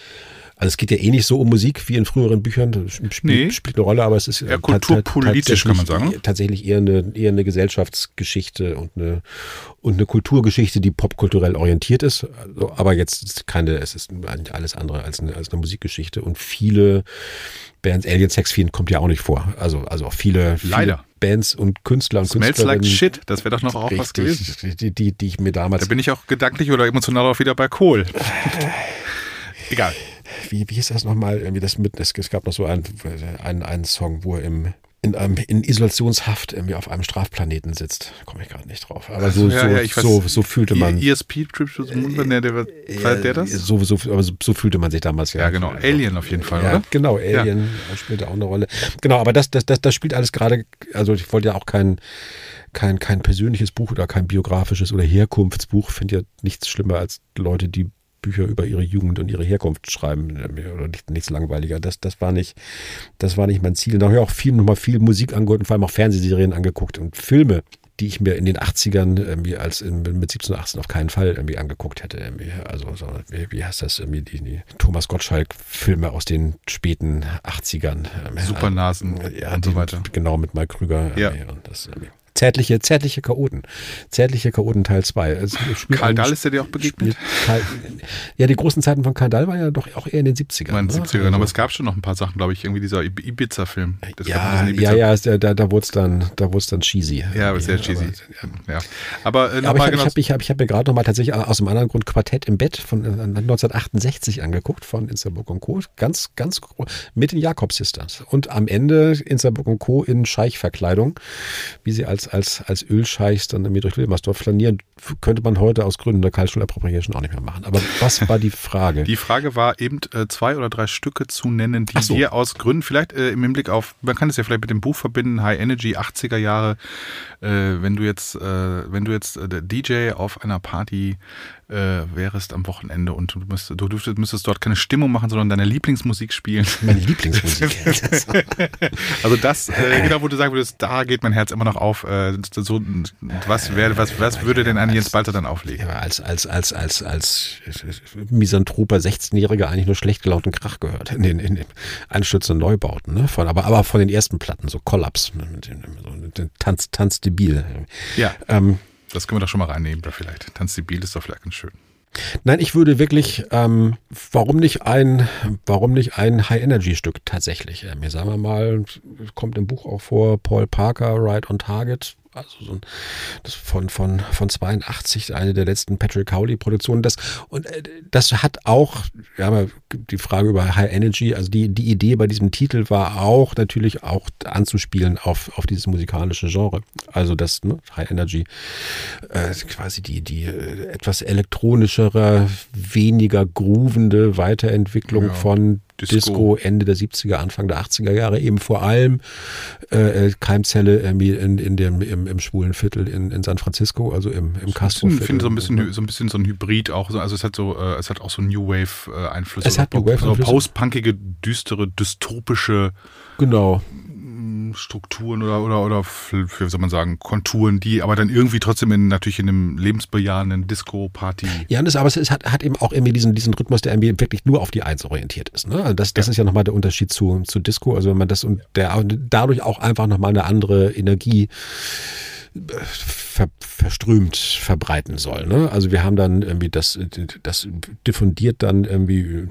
Also es geht ja eh nicht so um Musik wie in früheren Büchern, spielt, Nee. spielt eine Rolle, aber es ist ta- kulturpolitisch, kann man sagen. tatsächlich eher eine, eher eine Gesellschaftsgeschichte und eine, und eine Kulturgeschichte, die popkulturell orientiert ist. Also, aber jetzt ist keine, es ist eigentlich alles andere als eine, als eine Musikgeschichte. Und viele Bands, Alien Sex Fiend kommt ja auch nicht vor. Also, also auch viele, viele Leider. Bands und Künstler und Smells like Künstlerinnen. shit. Das wäre doch noch auch was gewesen. Richtig, die, die, die ich mir damals Da bin ich auch gedanklich oder emotional auch wieder bei Kohl. Egal. Wie, wie hieß das nochmal? Irgendwie das mit, es, es gab noch so einen, einen, einen Song, wo er im, in, einem, in Isolationshaft irgendwie auf einem Strafplaneten sitzt. Komme ich gerade nicht drauf. Aber so, Ja, so, ja, ich weiß. so, so fühlte man. ESP Trip to the Moon, war der, der, war der das? So, so, aber so, so fühlte man sich damals ja. Ja, genau. Alien auf jeden Fall, Ja, oder? genau, Alien spielte auch eine Rolle. Genau, aber das, das, das, das spielt alles gerade, also ich wollte ja auch kein, kein, kein persönliches Buch oder kein biografisches oder Herkunftsbuch. Finde ja nichts schlimmer als Leute, die Bücher über ihre Jugend und ihre Herkunft schreiben oder nicht, nichts langweiliger. Das, das war nicht, das war nicht mein Ziel. Da habe ich auch viel, nochmal viel Musik angehört und vor allem auch Fernsehserien angeguckt und Filme, die ich mir in den 80ern irgendwie als in, mit 17, 18 auf keinen Fall irgendwie angeguckt hätte. Irgendwie. Also, so, wie, wie heißt das? Irgendwie die, die Thomas Gottschalk-Filme aus den späten 80ern. irgendwie. Supernasen ja, und so weiter. Genau, mit Mike Krüger. Ja. Und das, irgendwie. Zärtliche, zärtliche Chaoten. Zärtliche Chaoten Teil 2. Also, Karl Dahl ist ja dir auch begegnet? Karl, ja, die großen Zeiten von Karl Dahl waren ja doch auch eher in den 70ern. In den oder? 70ern, aber Also- es gab schon noch ein paar Sachen, glaube ich. Irgendwie dieser Ib- Ibiza-Film. Gab ja, ja, Ibiza- ja, der- da, da wurde es dann, da dann cheesy. Ja, aber sehr cheesy. ja. Aber, äh, Aber ich habe genau. hab, ich hab, ich hab mir gerade nochmal tatsächlich aus einem anderen Grund Quartett im Bett von äh, 1968 angeguckt, von Insterburg und Co. Ganz, ganz mit den Jakob Sisters. Und am Ende Insterburg und Co. in Scheichverkleidung, wie sie als, als, als Ölscheichs dann irgendwie durch Wilmersdorf flanieren, könnte man heute aus Gründen der Cultural Appropriation auch nicht mehr machen. Aber was war die Frage? Die Frage war eben äh, zwei oder drei Stücke zu nennen, die so. dir aus Gründen, vielleicht äh, im Hinblick auf, man kann es ja vielleicht mit dem Buch verbinden, High Energy, 80er Jahre, äh, wenn du jetzt, äh, wenn du jetzt äh, der DJ auf einer Party äh, wärst am Wochenende und du, müsst, du dürftest, müsstest dort keine Stimmung machen, sondern deine Lieblingsmusik spielen. Meine Lieblingsmusik. Also das, äh, genau, wo du sagen würdest, da geht mein Herz immer noch auf. Äh, so, was, wär, was, was würde denn ein Jens Balter dann auflegen? Ja, als, als, als, als, als misanthroper 16-Jähriger eigentlich nur schlecht gelaunten Krach gehört in den, in den einstürzenden Neubauten, ne? Von, aber, aber von den ersten Platten, so Kollaps, ne? Tanz, Tanz debil. Ja, Ähm, das können wir doch schon mal reinnehmen, da vielleicht. Tanz die Biel ist doch vielleicht ganz schön. nein, ich würde wirklich, ähm, warum nicht ein, warum nicht ein High-Energy-Stück tatsächlich? Äh, mir sagen wir mal, kommt im Buch auch vor, Paul Parker, Right on Target, also so ein, das von, von, von 82, eine der letzten Patrick Cowley-Produktionen. Das, und äh, das hat auch, wir haben ja die Frage über High Energy, also die, die Idee bei diesem Titel war auch natürlich auch anzuspielen auf, auf dieses musikalische Genre. Also das ne, High Energy, äh, quasi die, die äh, etwas elektronischere, weniger groovende Weiterentwicklung Ja, von Disco. Disco. Ende der 70er, Anfang der 80er Jahre, eben vor allem äh, äh, Keimzelle irgendwie in, in dem, im, im schwulen Viertel in, in San Francisco, also im, im Ich Castro-Viertel. finde so ein bisschen so ein bisschen so ein Hybrid auch so also es hat so äh, es hat auch so New Wave äh, Einflüsse Es hat New Wave so Einflüsse. postpunkige düstere dystopische Genau. Strukturen oder oder oder für, wie soll man sagen Konturen die aber dann irgendwie trotzdem in natürlich in einem lebensbejahenden Disco Party Ja, das, aber es hat, hat eben auch irgendwie diesen, diesen Rhythmus, der irgendwie wirklich nur auf die Eins orientiert ist. Ne? Also Das, das ist ja nochmal der Unterschied zu, zu Disco. Also wenn man das und der dadurch auch einfach nochmal eine andere Energie ver, verströmt verbreiten soll. Ne? Also wir haben dann irgendwie das, das diffundiert dann irgendwie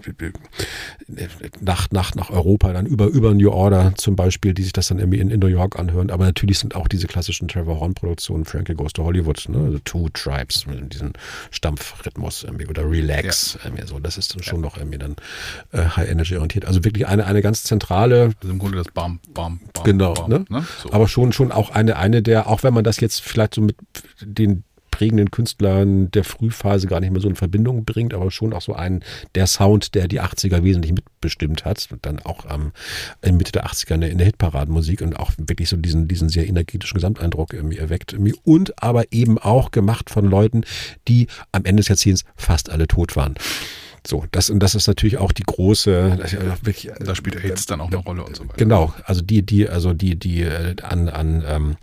nach, nach, nach Europa, dann über, über New Order zum Beispiel, die sich das dann irgendwie in, in New York anhören. Aber natürlich sind auch diese klassischen Trevor Horn-Produktionen, Frankie Goes to Hollywood, ne? also Two Tribes, mit diesem Stampfrhythmus irgendwie oder Relax. Ja. Irgendwie so. Das ist dann schon ja. noch irgendwie dann äh, High Energy orientiert. Also wirklich eine, eine ganz zentrale. Also im Grunde das Bam, Bam, Bam. Genau, Bam, ne? ne? So. Aber schon, schon auch eine, eine der, auch wenn man das jetzt vielleicht so mit den prägenden Künstlern der Frühphase gar nicht mehr so in Verbindung bringt, aber schon auch so ein der Sound, der die 80er wesentlich mitbestimmt hat und dann auch ähm, in Mitte der 80er in der Hitparadenmusik und auch wirklich so diesen, diesen sehr energetischen Gesamteindruck irgendwie erweckt irgendwie. und aber eben auch gemacht von Leuten, die am Ende des Jahrzehnts fast alle tot waren. So, das, und das ist natürlich auch die große, wirklich, da spielt AIDS dann auch eine Rolle und so weiter. Genau, also die, die, also die, die äh, an, an ähm,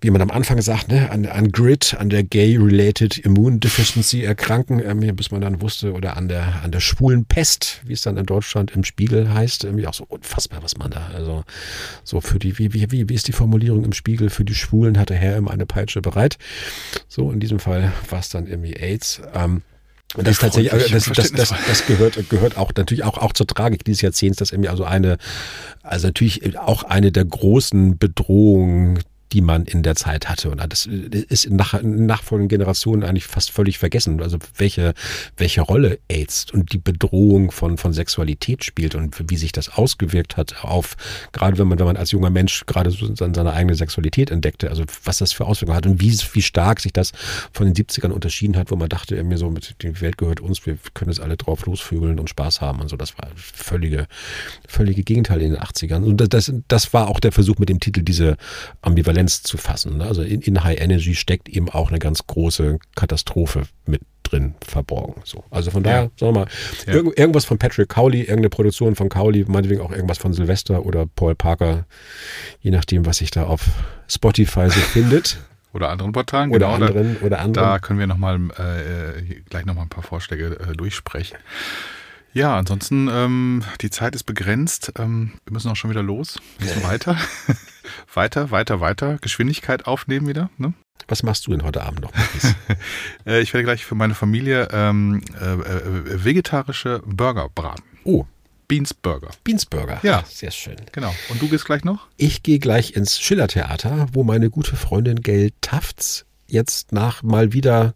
wie man am Anfang sagt, ne, an, an GRID, an der Gay-Related Immune Deficiency erkranken, ähm, bis man dann wusste, oder an der, an der schwulen Pest, wie es dann in Deutschland im Spiegel heißt, irgendwie auch so unfassbar, was man da, also so für die, wie, wie, wie, wie ist die Formulierung im Spiegel, für die Schwulen hat der Herr immer eine Peitsche bereit. So, in diesem Fall war es dann irgendwie AIDS. Ähm, und das tatsächlich, das, das, das, das gehört, gehört auch natürlich auch, auch zur Tragik dieses Jahrzehnts, dass irgendwie also eine, also natürlich auch eine der großen Bedrohungen die man in der Zeit hatte. Und das ist in, nach, nachfolgenden Generationen eigentlich fast völlig vergessen. Also welche, welche Rolle AIDS und die Bedrohung von, von Sexualität spielt und wie sich das ausgewirkt hat auf, gerade wenn man, wenn man als junger Mensch gerade so seine eigene Sexualität entdeckte, also was das für Auswirkungen hat und wie, wie stark sich das von den 70ern unterschieden hat, wo man dachte, irgendwie so, mit die Welt gehört uns, wir können jetzt alle drauf losvögeln und Spaß haben und so. Das war völlige, völlige Gegenteil in den 80ern. Und das, das war auch der Versuch mit dem Titel, diese Ambivalenz Ambivalenz zu fassen. Ne? Also in, in High Energy steckt eben auch eine ganz große Katastrophe mit drin verborgen. So. Also von daher, ja. sagen wir mal, ja. irg irgendwas von Patrick Cowley, irgendeine Produktion von Cowley, meinetwegen auch irgendwas von Sylvester oder Paul Parker, je nachdem, was sich da auf Spotify so findet. Oder anderen Portalen, oder genau. Anderen, oder anderen. Da können wir noch mal, äh, gleich nochmal ein paar Vorschläge äh, durchsprechen. Ja, ansonsten, ähm, die Zeit ist begrenzt. Ähm, wir müssen auch schon wieder los. Wir müssen weiter. weiter, weiter, weiter. Geschwindigkeit aufnehmen wieder. Ne? Was machst du denn heute Abend noch? Äh, ich werde gleich für meine Familie ähm, äh, äh, vegetarische Burger braten. Oh. Beansburger. Beansburger. Ja. Sehr schön. Genau. Und du gehst gleich noch? Ich gehe gleich ins Schillertheater, wo meine gute Freundin Gail Tafts jetzt nach mal wieder,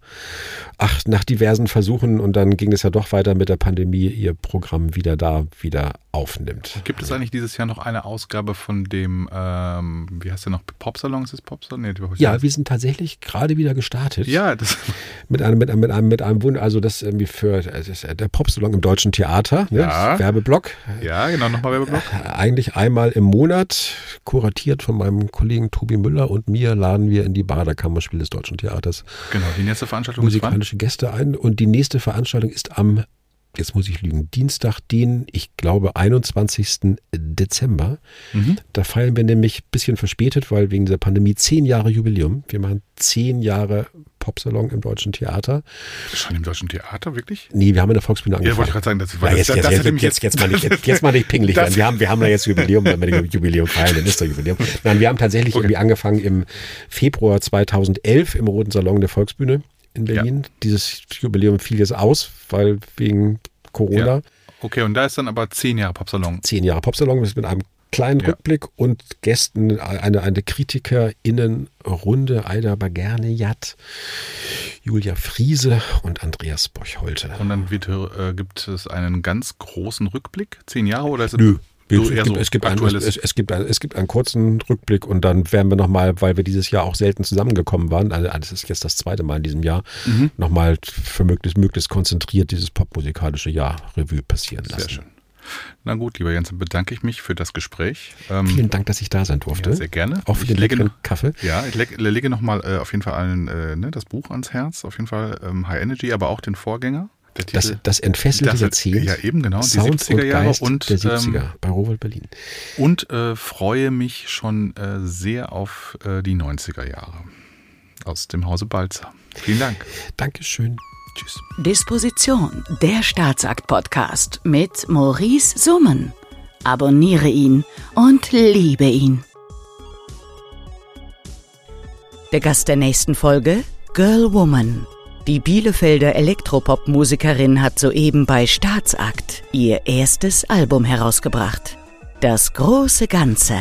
ach, nach diversen Versuchen und dann ging es ja doch weiter mit der Pandemie, ihr Programm wieder da wieder aufnimmt. Gibt es eigentlich dieses Jahr noch eine Ausgabe von dem, ähm, wie heißt der noch, Popsalon? Ist es Popsalon? Nee, ja, wir sind tatsächlich gerade wieder gestartet. Ja, das mit einem, mit einem, mit einem, mit einem Wund, also das irgendwie für das der Popsalon im Deutschen Theater, ne? ja. Werbeblock. Ja, genau, nochmal Werbeblock. Äh, eigentlich einmal im Monat, kuratiert von meinem Kollegen Tobi Müller und mir, laden wir in die Baderkammerspiele des Deutschen Theaters. Genau, die nächste Veranstaltung musikalische Gäste ein und die nächste Veranstaltung ist am jetzt muss ich lügen, Dienstag, den, ich glaube, 21. Dezember. Mhm. Da feiern wir nämlich ein bisschen verspätet, weil wegen dieser Pandemie zehn Jahre Jubiläum. Wir machen zehn Jahre Popsalon im Deutschen Theater. Schon im Deutschen Theater, wirklich? Nee, wir haben in der Volksbühne angefangen. Ja, wollte ich gerade sagen, das war ja, jetzt, das, jetzt, das jetzt, jetzt, jetzt, mal nicht, jetzt, jetzt mal nicht pingelig werden. Wir haben, wir haben da jetzt Jubiläum, wenn wir das Jubiläum feiern, dann ist das Jubiläum. Nein, wir haben tatsächlich okay. irgendwie angefangen im Februar 2011 im Roten Salon der Volksbühne in Berlin. Ja. Dieses Jubiläum fiel jetzt aus, weil wegen Corona. Ja. Okay, und da ist dann aber zehn Jahre Popsalon. Zehn Jahre Popsalon mit einem kleinen ja. Rückblick und Gästen, eine, eine KritikerInnen-Runde, Aida Bagernejat, Julia Friese und Andreas Bochholte. Und dann wird, äh, gibt es einen ganz großen Rückblick, zehn Jahre oder ist es? Nö, so es, gibt, so es, gibt ein, es, es, gibt ein, es gibt einen kurzen Rückblick und dann werden wir nochmal, weil wir dieses Jahr auch selten zusammengekommen waren, also das ist jetzt das zweite Mal in diesem Jahr, mhm. nochmal für möglichst, möglichst konzentriert dieses popmusikalische Jahr Revue passieren lassen. Sehr schön. Na gut, lieber Jens, bedanke ich mich für das Gespräch. Ähm, Vielen Dank, dass ich da sein durfte. Ja, sehr gerne. Auch für den leckeren Kaffee. Ja, ich lege, lege nochmal äh, auf jeden Fall allen äh, ne, das Buch ans Herz. Auf jeden Fall ähm, High Energy, aber auch den Vorgänger. Titel, das, das entfesselte Jahrzehnt. Ja, eben, genau. Sound die 70er Jahre und, und der 70er ähm, bei Rowold Berlin. Und äh, freue mich schon äh, sehr auf äh, die 90er Jahre aus dem Hause Balzer. Vielen Dank. Dankeschön. Tschüss. Disposition, der Staatsakt-Podcast mit Maurice Summen. Abonniere ihn und liebe ihn. Der Gast der nächsten Folge? Girl Woman. Die Bielefelder Elektropop-Musikerin hat soeben bei Staatsakt ihr erstes Album herausgebracht. Das große Ganze.